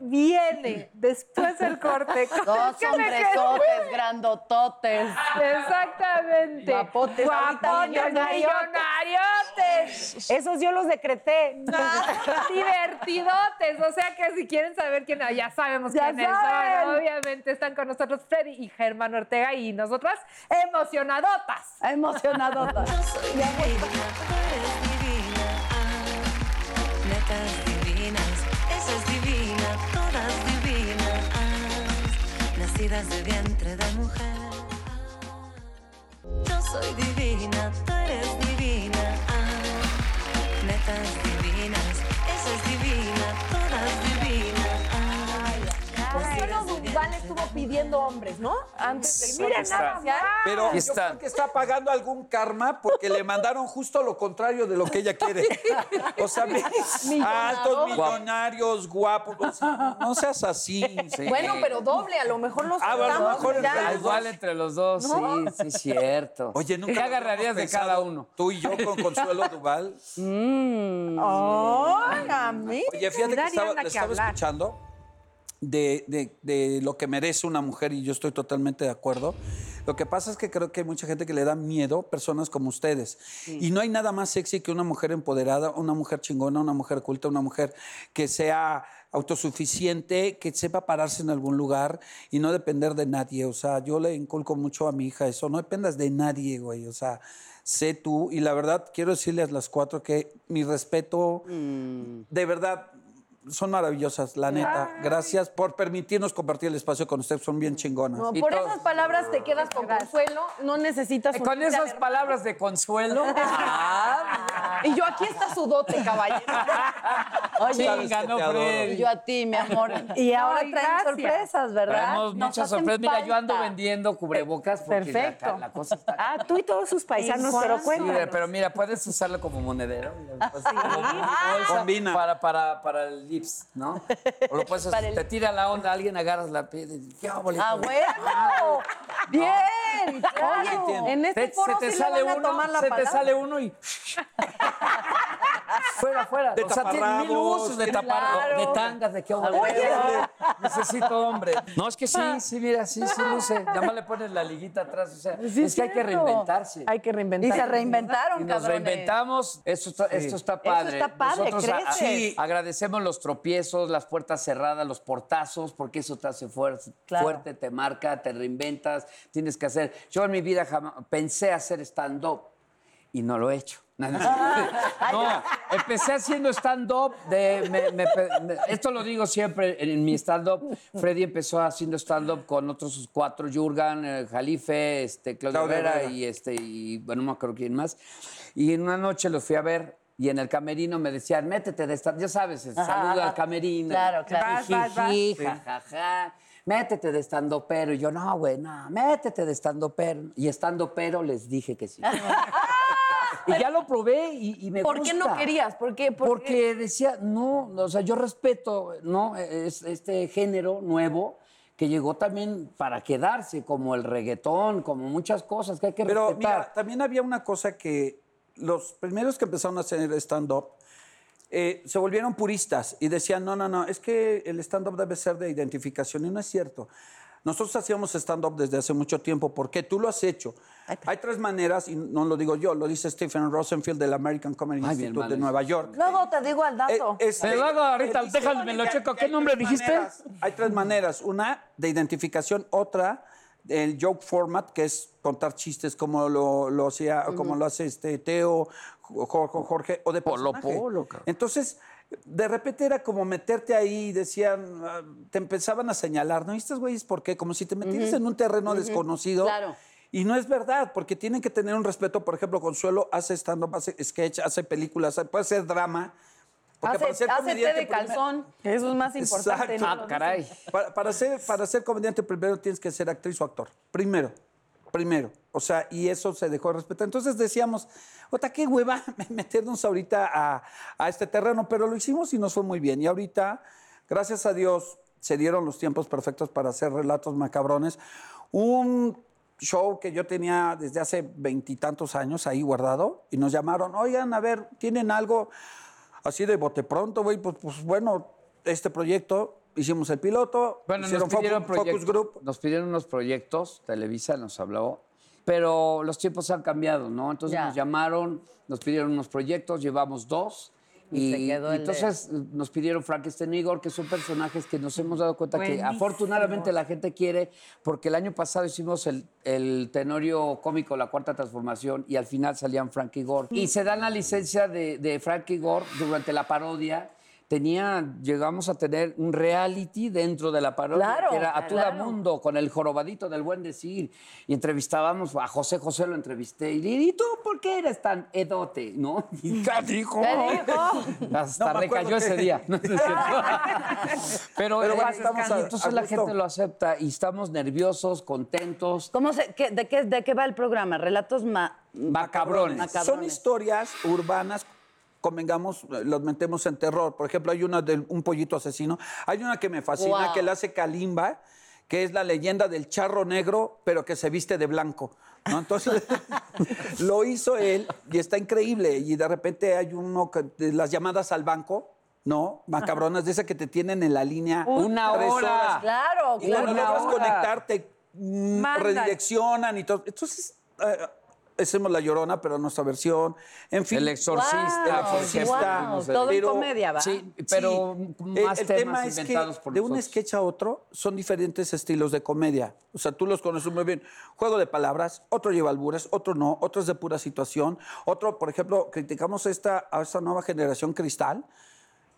viene después del corte. Dos ¿Qué me hombresotes, grandototes. Exactamente. Guapotes, Guapotes, millonariotes. Esos yo los decreté. Divertidotes. O sea que si quieren saber quién ya sabemos Ya quiénes saben. son. Obviamente están con nosotros Freddy y Germán Ortega y nosotras emocionadotas. Emocionadotas. Yo soy divina, tú eres divina. Ah, nacidas de vientre de mujer. Yo soy divina, tú eres divina. Hombres, ¿no? Antes de Miren nada más. Pero yo creo que está pagando algún karma porque le mandaron justo lo contrario de lo que ella quiere. O sea, altos, millonarios, guapos. o sea, no seas así. Sí. Bueno, pero doble, a lo mejor los Ah, bueno, a lo mejor entre los igual entre los dos, sí, sí, es cierto. Oye, nunca ¿Qué agarrarías de cada uno? Tú y yo con Consuelo Duval. Ay, a mí. Oye, fíjate que estaba, que estaba escuchando de, de- de lo que merece una mujer y yo estoy totalmente de acuerdo. Lo que pasa es que creo que hay mucha gente que le da miedo, personas como ustedes. Y no hay nada más sexy que una mujer empoderada, una mujer chingona, una mujer culta, una mujer que sea autosuficiente, que sepa pararse en algún lugar y no depender de nadie. O sea, yo le inculco mucho a mi hija eso, no dependas de nadie, güey. O sea, sé tú. Y la verdad, quiero decirles a las cuatro que mi respeto, de verdad, son maravillosas, la neta. Gracias por permitirnos compartir el espacio con ustedes, son bien chingonas. No, Y por todos- esas palabras te quedas con consuelo, no necesitas Eh, Con esas la palabras de consuelo. ah, Y yo aquí está su dote, caballero. Sabes chinga, que no, te adoro. Freddy. Y yo a ti, mi amor. Y ahora Ay, traen gracias. sorpresas, ¿verdad? Traemos Nos muchas sorpresas. Mira, yo ando vendiendo cubrebocas porque la- Perfecto. La, cosa está. Ah, tú y todos sus paisanos, pero Sí, cuéntanos. pero mira, puedes usarlo como monedero. Pues, como bolsa Combina. Para, para, para el ¿no? O lo puedes hacer, el- te tira la onda, alguien agarras la piedra y ¿qué óvole? ¡Ah, bueno! ¡Bien! claro. En este Te- foro se te sí sale le van a uno, tomar la se te sale uno y fuera, fuera. De o sea, tiene mil taparrabos, usos de tiene- tapar, Claro. de tangas, de qué óvole. Necesito hombre. No, es que sí, sí, mira, sí, sí luce. Nada más le pones la liguita atrás, o sea, Sí, es que hay que reinventarse. Hay que Y reinventar. se reinventaron, Y nos cabrones. reinventamos. Esto está, esto está padre. está padre, Nosotros a- sí, agradecemos los tropiezos, las puertas cerradas, los portazos, porque eso te hace fuer- Claro. fuerte, te marca, te reinventas, tienes que hacer. Yo en mi vida jamás pensé hacer stand-up y no lo he hecho. No, no, no, empecé haciendo stand-up. esto lo digo siempre en, mi stand-up. Freddy empezó haciendo stand-up con otros cuatro, Jurgan, eh, Jalife, este, Vera Vera. y, este, y bueno, no me acuerdo quién más. Y en una noche los fui a ver y en el camerino me decían, métete de stand Ya sabes, el saludo al camerino. Claro, claro. Jiji, jajaja. Métete de estando pero. Y yo, no, güey, no, métete de estando pero. Y estando pero les dije que sí. y ya lo probé y, y me ¿Por gusta. qué no querías? ¿Por qué? ¿Por Porque decía, no, o sea, yo respeto, ¿no? Es este género nuevo que llegó también para quedarse, como el reggaetón, como muchas cosas que hay que Pero respetar. mira, también había una cosa que los primeros que empezaron a hacer stand-up eh, se volvieron puristas y decían, no, no, no, es que el stand-up debe ser de identificación y no es cierto. Nosotros hacíamos stand-up desde hace mucho tiempo. ¿Por qué? Tú lo has hecho. Hay tres maneras, y no lo digo yo, lo dice Stephen Rosenfield del American Comedy Ay, Institute hermano. de Nueva York. Luego te digo al dato. Eh, este, luego ahorita, dice déjame, lo checo. ¿Qué nombre dijiste? maneras. Hay tres maneras. Una, de identificación. Otra, el joke format, que es contar chistes como lo, lo hacía, como lo hace este Teo, Jorge, Jorge o de Polo, personaje. Polo. Entonces, de repente era como meterte ahí y decían, ah, te empezaban a señalar, ¿no? ¿Y estos güeyes por qué? Como si te metieras en un terreno desconocido. Claro. Y no es verdad, porque tienen que tener un respeto. Por ejemplo, Consuelo hace stand-up, hace sketch, hace películas, puede hacer drama. Porque para Hace, ser hace té comediante de calzón, que eso es más importante. Exacto. ¿no? Ah, caray. Para, para ser, para ser comediante primero tienes que ser actriz o actor. Primero. Primero. O sea, y eso se dejó de respetar. Entonces decíamos, ota, qué hueva meternos ahorita a, a este terreno, pero lo hicimos y nos fue muy bien. Y ahorita, gracias a Dios, se dieron los tiempos perfectos para hacer relatos macabrones. Un show que yo tenía desde hace veintitantos años ahí guardado y nos llamaron, oigan, a ver, ¿tienen algo así de bote pronto, güey? Pues, pues bueno, este proyecto hicimos el piloto, Bueno, nos pidieron, Focus, Focus proyectos, Group. nos pidieron unos proyectos, Televisa nos habló, pero los tiempos han cambiado, ¿no? Entonces Ya. nos llamaron, nos pidieron unos proyectos, llevamos dos. Y Y, quedó y el de- entonces nos pidieron Frankenstein y Igor, que son personajes que nos hemos dado cuenta que Buenísimos. afortunadamente la gente quiere, porque el año pasado hicimos el, el tenorio cómico La Cuarta Transformación y al final salían Frank y Igor. Y se dan la licencia de, de Frank y Igor durante la parodia. Tenía, llegamos a tener un reality dentro de la parodia, Claro, que era a todo claro. mundo, con el jorobadito del buen decir. Y entrevistábamos a José José, lo entrevisté. Y le dije, ¿y tú por qué eres tan edote? ¿No? Y ¿qué dijo? ¿Qué dijo? Hasta No recayó ese día. No. Pero, Pero eh, bueno, estamos a- entonces a la gente lo acepta y estamos nerviosos, contentos. ¿Cómo se, qué- de, qué, ¿De qué va el programa? Relatos ma- Macabrones. Macabrones. Son historias urbanas, convengamos, eh, los metemos en terror. Por ejemplo, hay una de un pollito asesino. Hay una que me fascina, Wow. que la hace Kalimba, que es la leyenda del charro negro, pero que se viste de blanco. ¿no? Entonces, lo hizo él y está increíble. Y de repente hay uno, que- las llamadas al banco, ¿no? Macabronas, de esas que te tienen en la línea. Una tres hora. horas. Claro, Y cuando claro. logras conectarte, mm, Manda. redireccionan y todo. Entonces, eh, hacemos La Llorona, pero nuestra versión. En fin. El exorcista, Wow, ejemplo. wow, todo en Pero- comedia, ¿va? Sí, pero El- más el, temas tema es inventados que por de un nosotros. sketch a otro son diferentes estilos de comedia. O sea, tú los conoces muy bien. Juego de palabras, otro lleva albures, otro no, otro es de pura situación. Otro, por ejemplo, criticamos esta, a esta nueva generación cristal,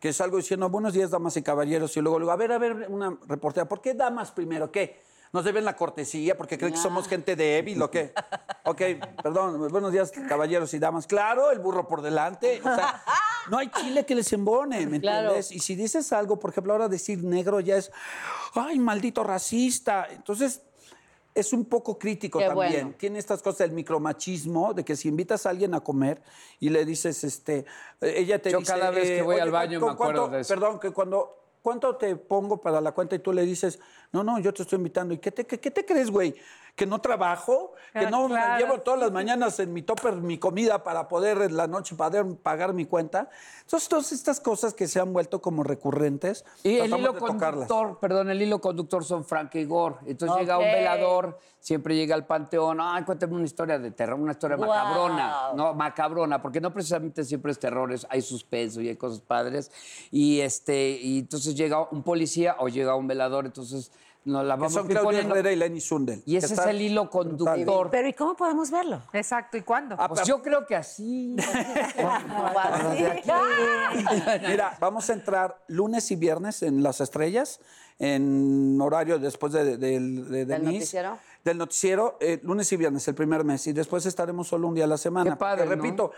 que es algo diciendo, buenos días, damas y caballeros, y luego, luego, a ver, a ver, una reportera, ¿por qué damas primero? ¿Qué? ¿Nos deben la cortesía porque creen que somos gente débil o qué? Ok, perdón, buenos días, caballeros y damas. Claro, el burro por delante. O sea, no hay chile que les embone, ¿me Claro. entiendes? Y si dices algo, por ejemplo, ahora decir negro ya es, ay, maldito racista. Entonces, es un poco crítico Qué también. bueno. Tiene estas cosas del micromachismo, de que si invitas a alguien a comer y le dices, este, eh, ella te Yo dice... cada vez que voy "Oye, al baño ¿cu- me acuerdo cuánto- de eso". Perdón, que cuando... ¿Cuánto te pongo para la cuenta? Y tú le dices, no, no, yo te estoy invitando. ¿Y qué te, qué, qué te crees, güey? ¿Que no trabajo? ¿Que Ah, no claro. me llevo todas las mañanas en mi topper mi comida para poder en la noche poder pagar mi cuenta? Entonces, todas estas cosas que se han vuelto como recurrentes, Y el hilo de tocarlas. conductor, perdón, el hilo conductor son Frank y Igor. Entonces llega un velador, siempre llega al panteón, ay, cuéntame una historia de terror, una historia Wow. macabrona, no, macabrona, porque no precisamente siempre es terror, es- hay suspenso y hay cosas padres. Y este, y entonces llega un policía o llega un velador, entonces nos la Que vamos son Claudia poniendo. Herrera y Lenny Sundel. Y ese que es el hilo conductor. Pero ¿y cómo podemos verlo? Exacto, ¿y cuándo? Ah, Pues yo creo que así. Mira, vamos a entrar lunes y viernes en Las Estrellas, en horario después de, de- de- de ¿Del Denise. noticiero? Del noticiero, eh, lunes y viernes, el primer mes. Y después estaremos solo un día a la semana. Qué padre, Porque, ¿no? repito,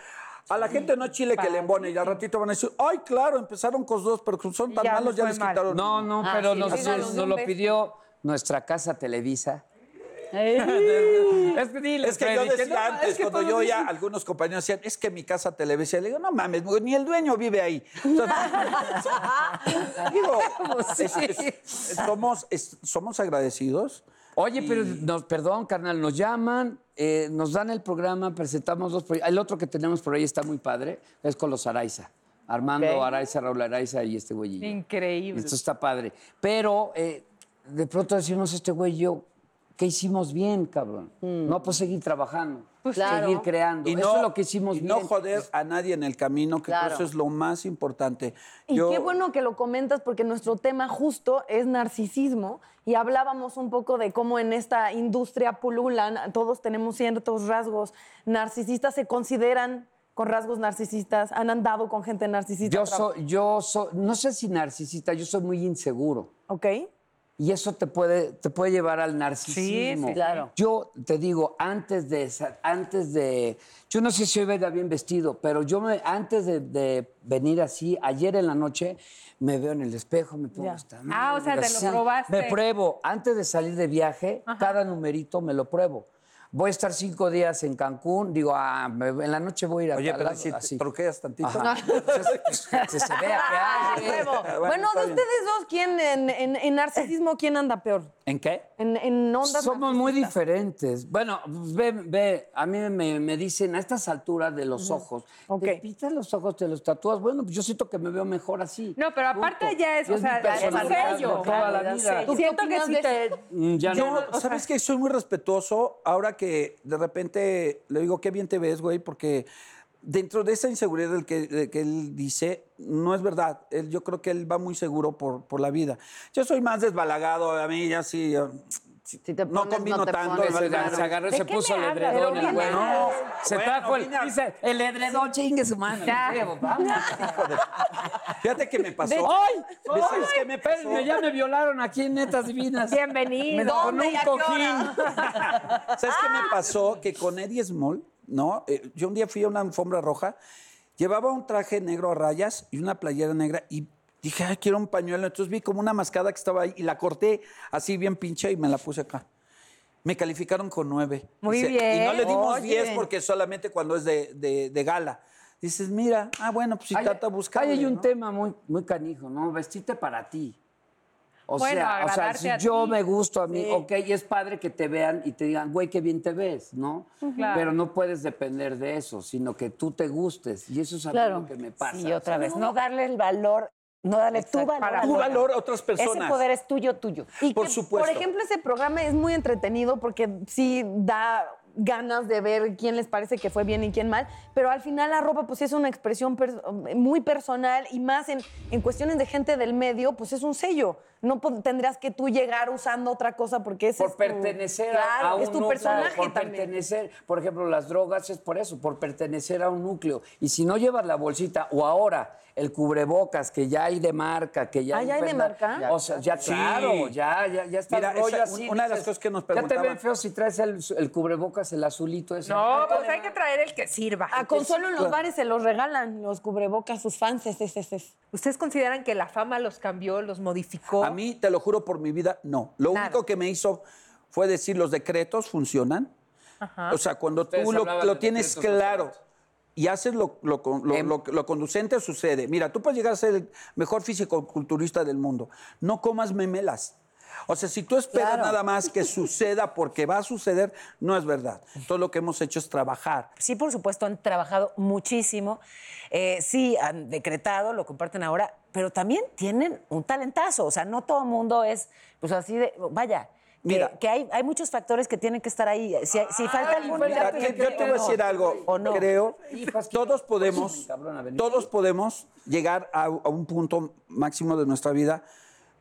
a la gente no es chile que le embone y al ratito van a decir, ay, claro, empezaron con dos, pero como son tan Ya malos, ya les mal. quitaron. No, no, Ah, pero sí, nos, lo pidió nuestra casa Televisa. Es que, dile, Es que yo que decía no, antes, es que cuando yo ya, dicen- algunos compañeros decían, es que mi casa televisa. Le digo, no mames, ni el dueño vive ahí. Sea, digo, es- es- somos, es- somos agradecidos. Oye, pero nos, perdón, carnal, nos llaman, eh, nos dan el programa, presentamos dos proyectos. El otro que tenemos por ahí está muy padre, es con los Araiza. Armando Ok. Araiza, Raúl Araiza y este güey. Increíble. Esto está padre. Pero eh, de pronto decimos este güey y yo, ¿qué hicimos bien, cabrón? No, pues seguir trabajando, Claro. seguir creando. Y Eso no, es lo que hicimos y bien. no joder a nadie en el camino, que Claro. eso es lo más importante. Y Yo- qué bueno que lo comentas porque nuestro tema justo es narcisismo y hablábamos un poco de cómo en esta industria pululan, todos tenemos ciertos rasgos narcisistas, se consideran con rasgos narcisistas, han andado con gente narcisista. Yo soy, yo soy, no sé si narcisista, yo soy muy inseguro. ¿Ok? Y eso te puede, te puede llevar al narcisismo. sí, claro. Yo te digo, antes de, esa- antes de, yo no sé si hoy venga bien vestido, pero yo me, antes de, de venir así, ayer en la noche, me veo en el espejo, me pongo esta Ah, o sea, te lo probaste. Me pruebo, antes de salir de viaje, cada numerito me lo pruebo. Voy a estar cinco días en Cancún, digo, ah, me- en la noche voy a ir a Oye, tal pero lado, si así. te truqueas tantito. Ajá. Entonces, que se vea que hay. Huevo. Bueno, de ustedes dos, ¿quién en, en- en narcisismo, quién anda peor? ¿En qué? En, en ondas Somos muy diferentes. Bueno, pues, ve, ve, a mí me, me dicen a estas alturas de los ojos, Ok. te pintas los ojos, te los tatúas. Bueno, pues yo siento que me veo mejor así. No, pero aparte Punto. ya es, Y o sea, es sello. toda la vida. ¿Tú qué Siento que sí te... eso? Mm, Ya Yo, no. ¿sabes que Soy muy respetuoso. Ahora que de repente le digo, qué bien te ves, güey, porque dentro de esa inseguridad del que, de que él dice, no es verdad. Él, yo creo que él va muy seguro por, por la vida. Yo soy más desbalagado, a mí ya sí... Si te no pones, combino no te tanto. pones, me Se, madre. se agarró y ¿De se puso me el edredón, el güey. no. Se Bueno, trajo el, dice, el edredón, chingue su mano. Ya. Vamos. Fíjate que me pasó. ¡Ay! ¿Ves ¿Sabes qué me pasó? Ya me violaron aquí en Netas Divinas. Bienvenido. Con un cojín. ¿Sabes qué me pasó? Que con Eddie Small, ¿no? Eh, yo un día fui a una alfombra roja, llevaba un traje negro a rayas y una playera negra y dije, ay, quiero un pañuelo. Entonces vi como una mascada que estaba ahí y la corté así bien pinche y me la puse acá. Me calificaron con nueve. Muy Y bien. Y no le dimos Oye. diez porque solamente cuando es de, de- de gala. Dices, mira, ah, bueno, pues si Hay- trata buscar. Ahí hay un tema muy, muy canijo, ¿no? Vestirte para ti. O Bueno, sea, o sea, si yo ti. me gusto a mí, ok, y es padre que te vean y te digan, güey, qué bien te ves, ¿no? Claro. Pero no puedes depender de eso, sino que tú te gustes. Y eso es algo Claro. que me pasa. Sí, otra vez. No darle el valor, no darle tu valor. Para Tu valor a otras Ese personas. poder es tuyo, tuyo. Y Por que, supuesto. Por ejemplo, ese programa es muy entretenido porque sí da ganas de ver quién les parece que fue bien y quién mal, pero al final la ropa pues es una expresión per- muy personal y más en, en cuestiones de gente del medio, pues es un sello. No tendrías que tú llegar usando otra cosa porque ese por es tu- pertenecer a- Claro, a un es tu núcleo, personaje por también. pertenecer, por ejemplo, las drogas es por eso, por pertenecer a un núcleo. Y si no llevas la bolsita o ahora el cubrebocas que ya hay de marca, que ya Ah, ¿ya hay de ¿verdad? marca? O sea, ya Sí. claro, ya ya ya está Mira, el rollo esa- así, una de las cosas que nos Ya te preguntaban- ven feo si traes el, el cubrebocas el azulito ese. No, pues hay que traer el que sirva. A Consuelo en los bares se los regalan los cubrebocas, sus fans. Es, es, es, es. ¿Ustedes consideran que la fama los cambió, los modificó? A mí, te lo juro por mi vida, no. Lo Nada. único que me hizo fue decir, los decretos funcionan. O sea, cuando Ustedes tú lo, lo tienes claro y haces lo, lo, Em- lo- lo conducente, sucede. Mira, tú puedes llegar a ser el mejor físico-culturista del mundo. No comas memelas. O sea, si tú esperas nada más que suceda porque va a suceder, no es verdad. Todo lo que hemos hecho es trabajar. Sí, por supuesto, han trabajado muchísimo. Eh, sí, han decretado, lo comparten ahora, pero también tienen un talentazo. O sea, no todo el mundo es, pues así de, vaya. que- Mira. que, hay, hay muchos factores que tienen que estar ahí. Si, si falta algún Mira, dato, te- yo te voy a decir algo. ¿O no? Creo, todos podemos, todos podemos llegar a, a un punto máximo de nuestra vida,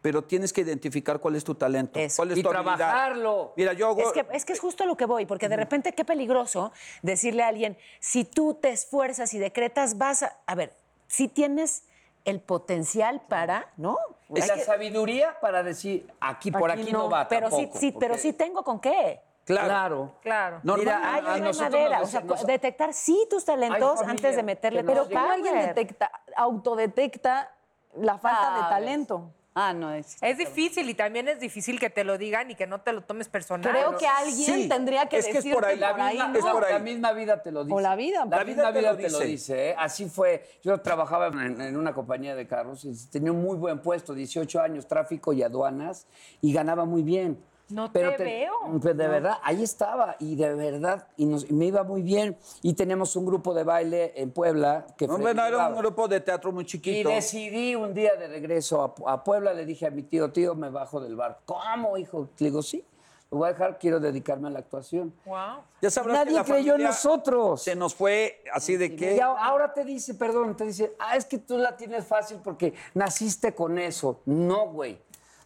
pero tienes que identificar cuál es tu talento, Eso. cuál es Y tu habilidad. trabajarlo. Mira, yo hago, Es que, es que es justo lo que voy, porque de repente qué peligroso decirle a alguien, si tú te esfuerzas y decretas, vas a... A ver, si tienes el potencial para, ¿no? Es la que- sabiduría para decir, aquí por aquí, no, va pero sí, tampoco, sí, pero porque- sí tengo con qué. claro. Claro. Mira, hay nosotros madera. nos O sea, nos- detectar sí tus talentos antes de meterle pero Pero ¿cómo alguien detecta, autodetecta la falta de Ah, talento? Ah, no es. Es difícil y también es difícil que te lo digan y que no te lo tomes personal. Creo que alguien sí, tendría que es que es decirte por ahí. La, por ahí, misma, ¿no? es la- por ahí. la misma vida te lo dice. O la vida. La La misma vida te lo te lo dice. dice. ¿eh? Así fue. Yo trabajaba en, en una compañía de carros y tenía un muy buen puesto, 18 años, tráfico y aduanas, y ganaba muy bien. No te veo. pero de verdad, ahí estaba, y de verdad, y, nos- y me iba muy bien. Y tenemos un grupo de baile en Puebla que No, bueno, era un grupo de teatro muy Y chiquito. decidí un día de regreso a, a Puebla, le dije a mi tío, tío, me bajo del bar. ¿Cómo, hijo? Le digo, sí, lo voy a dejar, quiero dedicarme a la actuación. Wow. Ya sabrás que Nadie la creyó en nosotros. Se nos fue así de que... Y a- ahora te dice, perdón, te dice, ah, es que tú la tienes fácil porque naciste con eso. No, güey.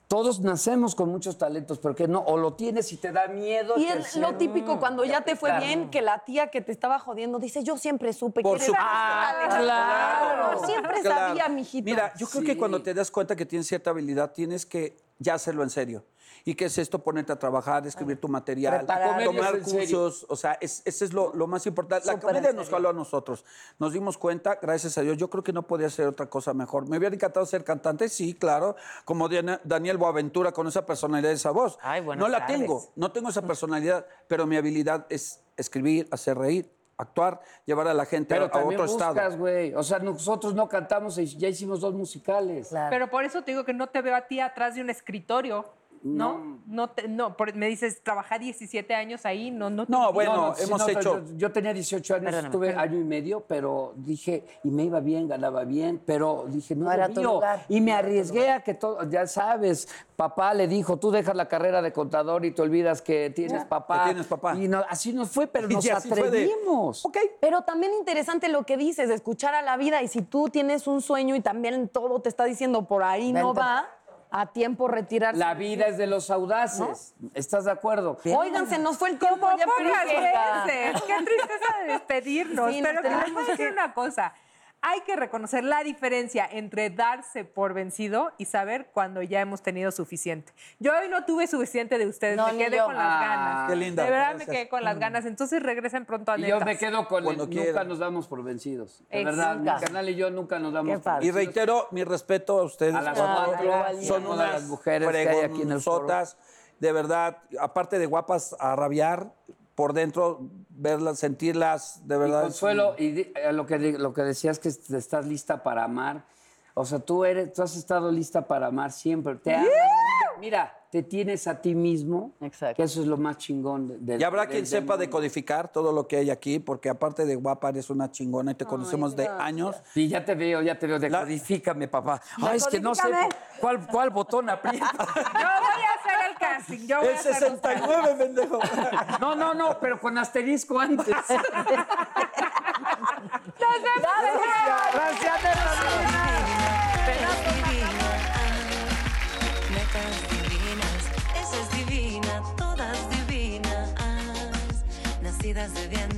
Todos nacemos con muchos talentos, pero que no, o lo tienes y te da miedo. Y es lo típico cuando ya te fue Claro. bien, que la tía que te estaba jodiendo dice, yo siempre supe Por que eres talentosa". claro. Siempre Claro. sabía, mijito. Mira, yo creo que cuando te das cuenta que tienes cierta habilidad, tienes que ya hacerlo en serio. ¿Y qué es esto? Ponerte a trabajar, escribir tu material, Preparar. Tomar cursos. O sea, es, ese es lo, lo más importante. La comedia nos jaló a nosotros. Nos dimos cuenta, gracias a Dios. Yo creo que no podía ser otra cosa mejor. ¿Me hubiera encantado ser cantante? Sí, claro. Como Diana- Daniel Boaventura con esa personalidad, esa voz. Ay, no la tardes. tengo. No tengo esa personalidad, pero mi habilidad es escribir, hacer reír, actuar, llevar a la gente Pero a, a también otro buscas, estado. güey. O sea, nosotros no cantamos y ya hicimos dos musicales. Pero por eso te digo que no te veo a ti atrás de un escritorio. ¿No? No, te- no por- me dices, trabajé 17 años ahí, no, no. te No, bueno, No, no, hemos no, hecho... Yo, yo tenía 18 años, Perdóname, estuve año y medio, pero dije, y me iba bien, ganaba bien, pero dije, no, No era mío. Y me arriesgué a que todo, ya sabes, papá le dijo, tú dejas la carrera de contador y te olvidas que tienes papá. Que tienes papá. Y no- así nos fue, pero nos fue de, atrevimos. Ok. Pero también interesante lo que dices, escuchar a la vida. Y si tú tienes un sueño y también todo te está diciendo por ahí no va, a tiempo retirarse. La vida es de los audaces. ¿Estás de acuerdo? Oigan, se nos fue el tiempo. Ya pocas veces. Qué tristeza de despedirnos. Sí, pero queremos decir una cosa. Hay que reconocer la diferencia entre darse por vencido y saber cuando ya hemos tenido suficiente. Yo hoy no tuve suficiente de ustedes, No, me ni quedé yo. con las Ah, ganas. qué linda, De verdad gracias. me quedé con las ganas. Entonces regresen pronto a Y yo me quedo con Cuando el, nunca nos damos por vencidos. De Exacto. verdad, mi canal y yo nunca nos damos por padre. Y reitero mi respeto a ustedes. A las cuatro. son unas las mujeres que hay aquí en el De verdad, aparte de guapas a rabiar, por dentro, verlas, sentirlas, de Y verdad. Consuelo, y di- eh, lo que, lo que decías que est- estás lista para amar. O sea, tú eres, tú has estado lista para amar siempre. Te amas. Mira, te tienes a ti mismo. Exacto. Que eso es lo más chingón. de- del- Y habrá del- quien del sepa mundo. decodificar todo lo que hay aquí, porque aparte de guapa eres una chingona y te conocemos de años. Sí, ya te veo, ya te veo. Decodifícame, papá. Ay, es que no sé cuál, cuál botón aprieta. Voy el casting. Yo voy a Es hacer 69, pendejo. No, no, no, pero con asterisco antes. Gracias, esa es divina, todas divinas, nacidas de mujer.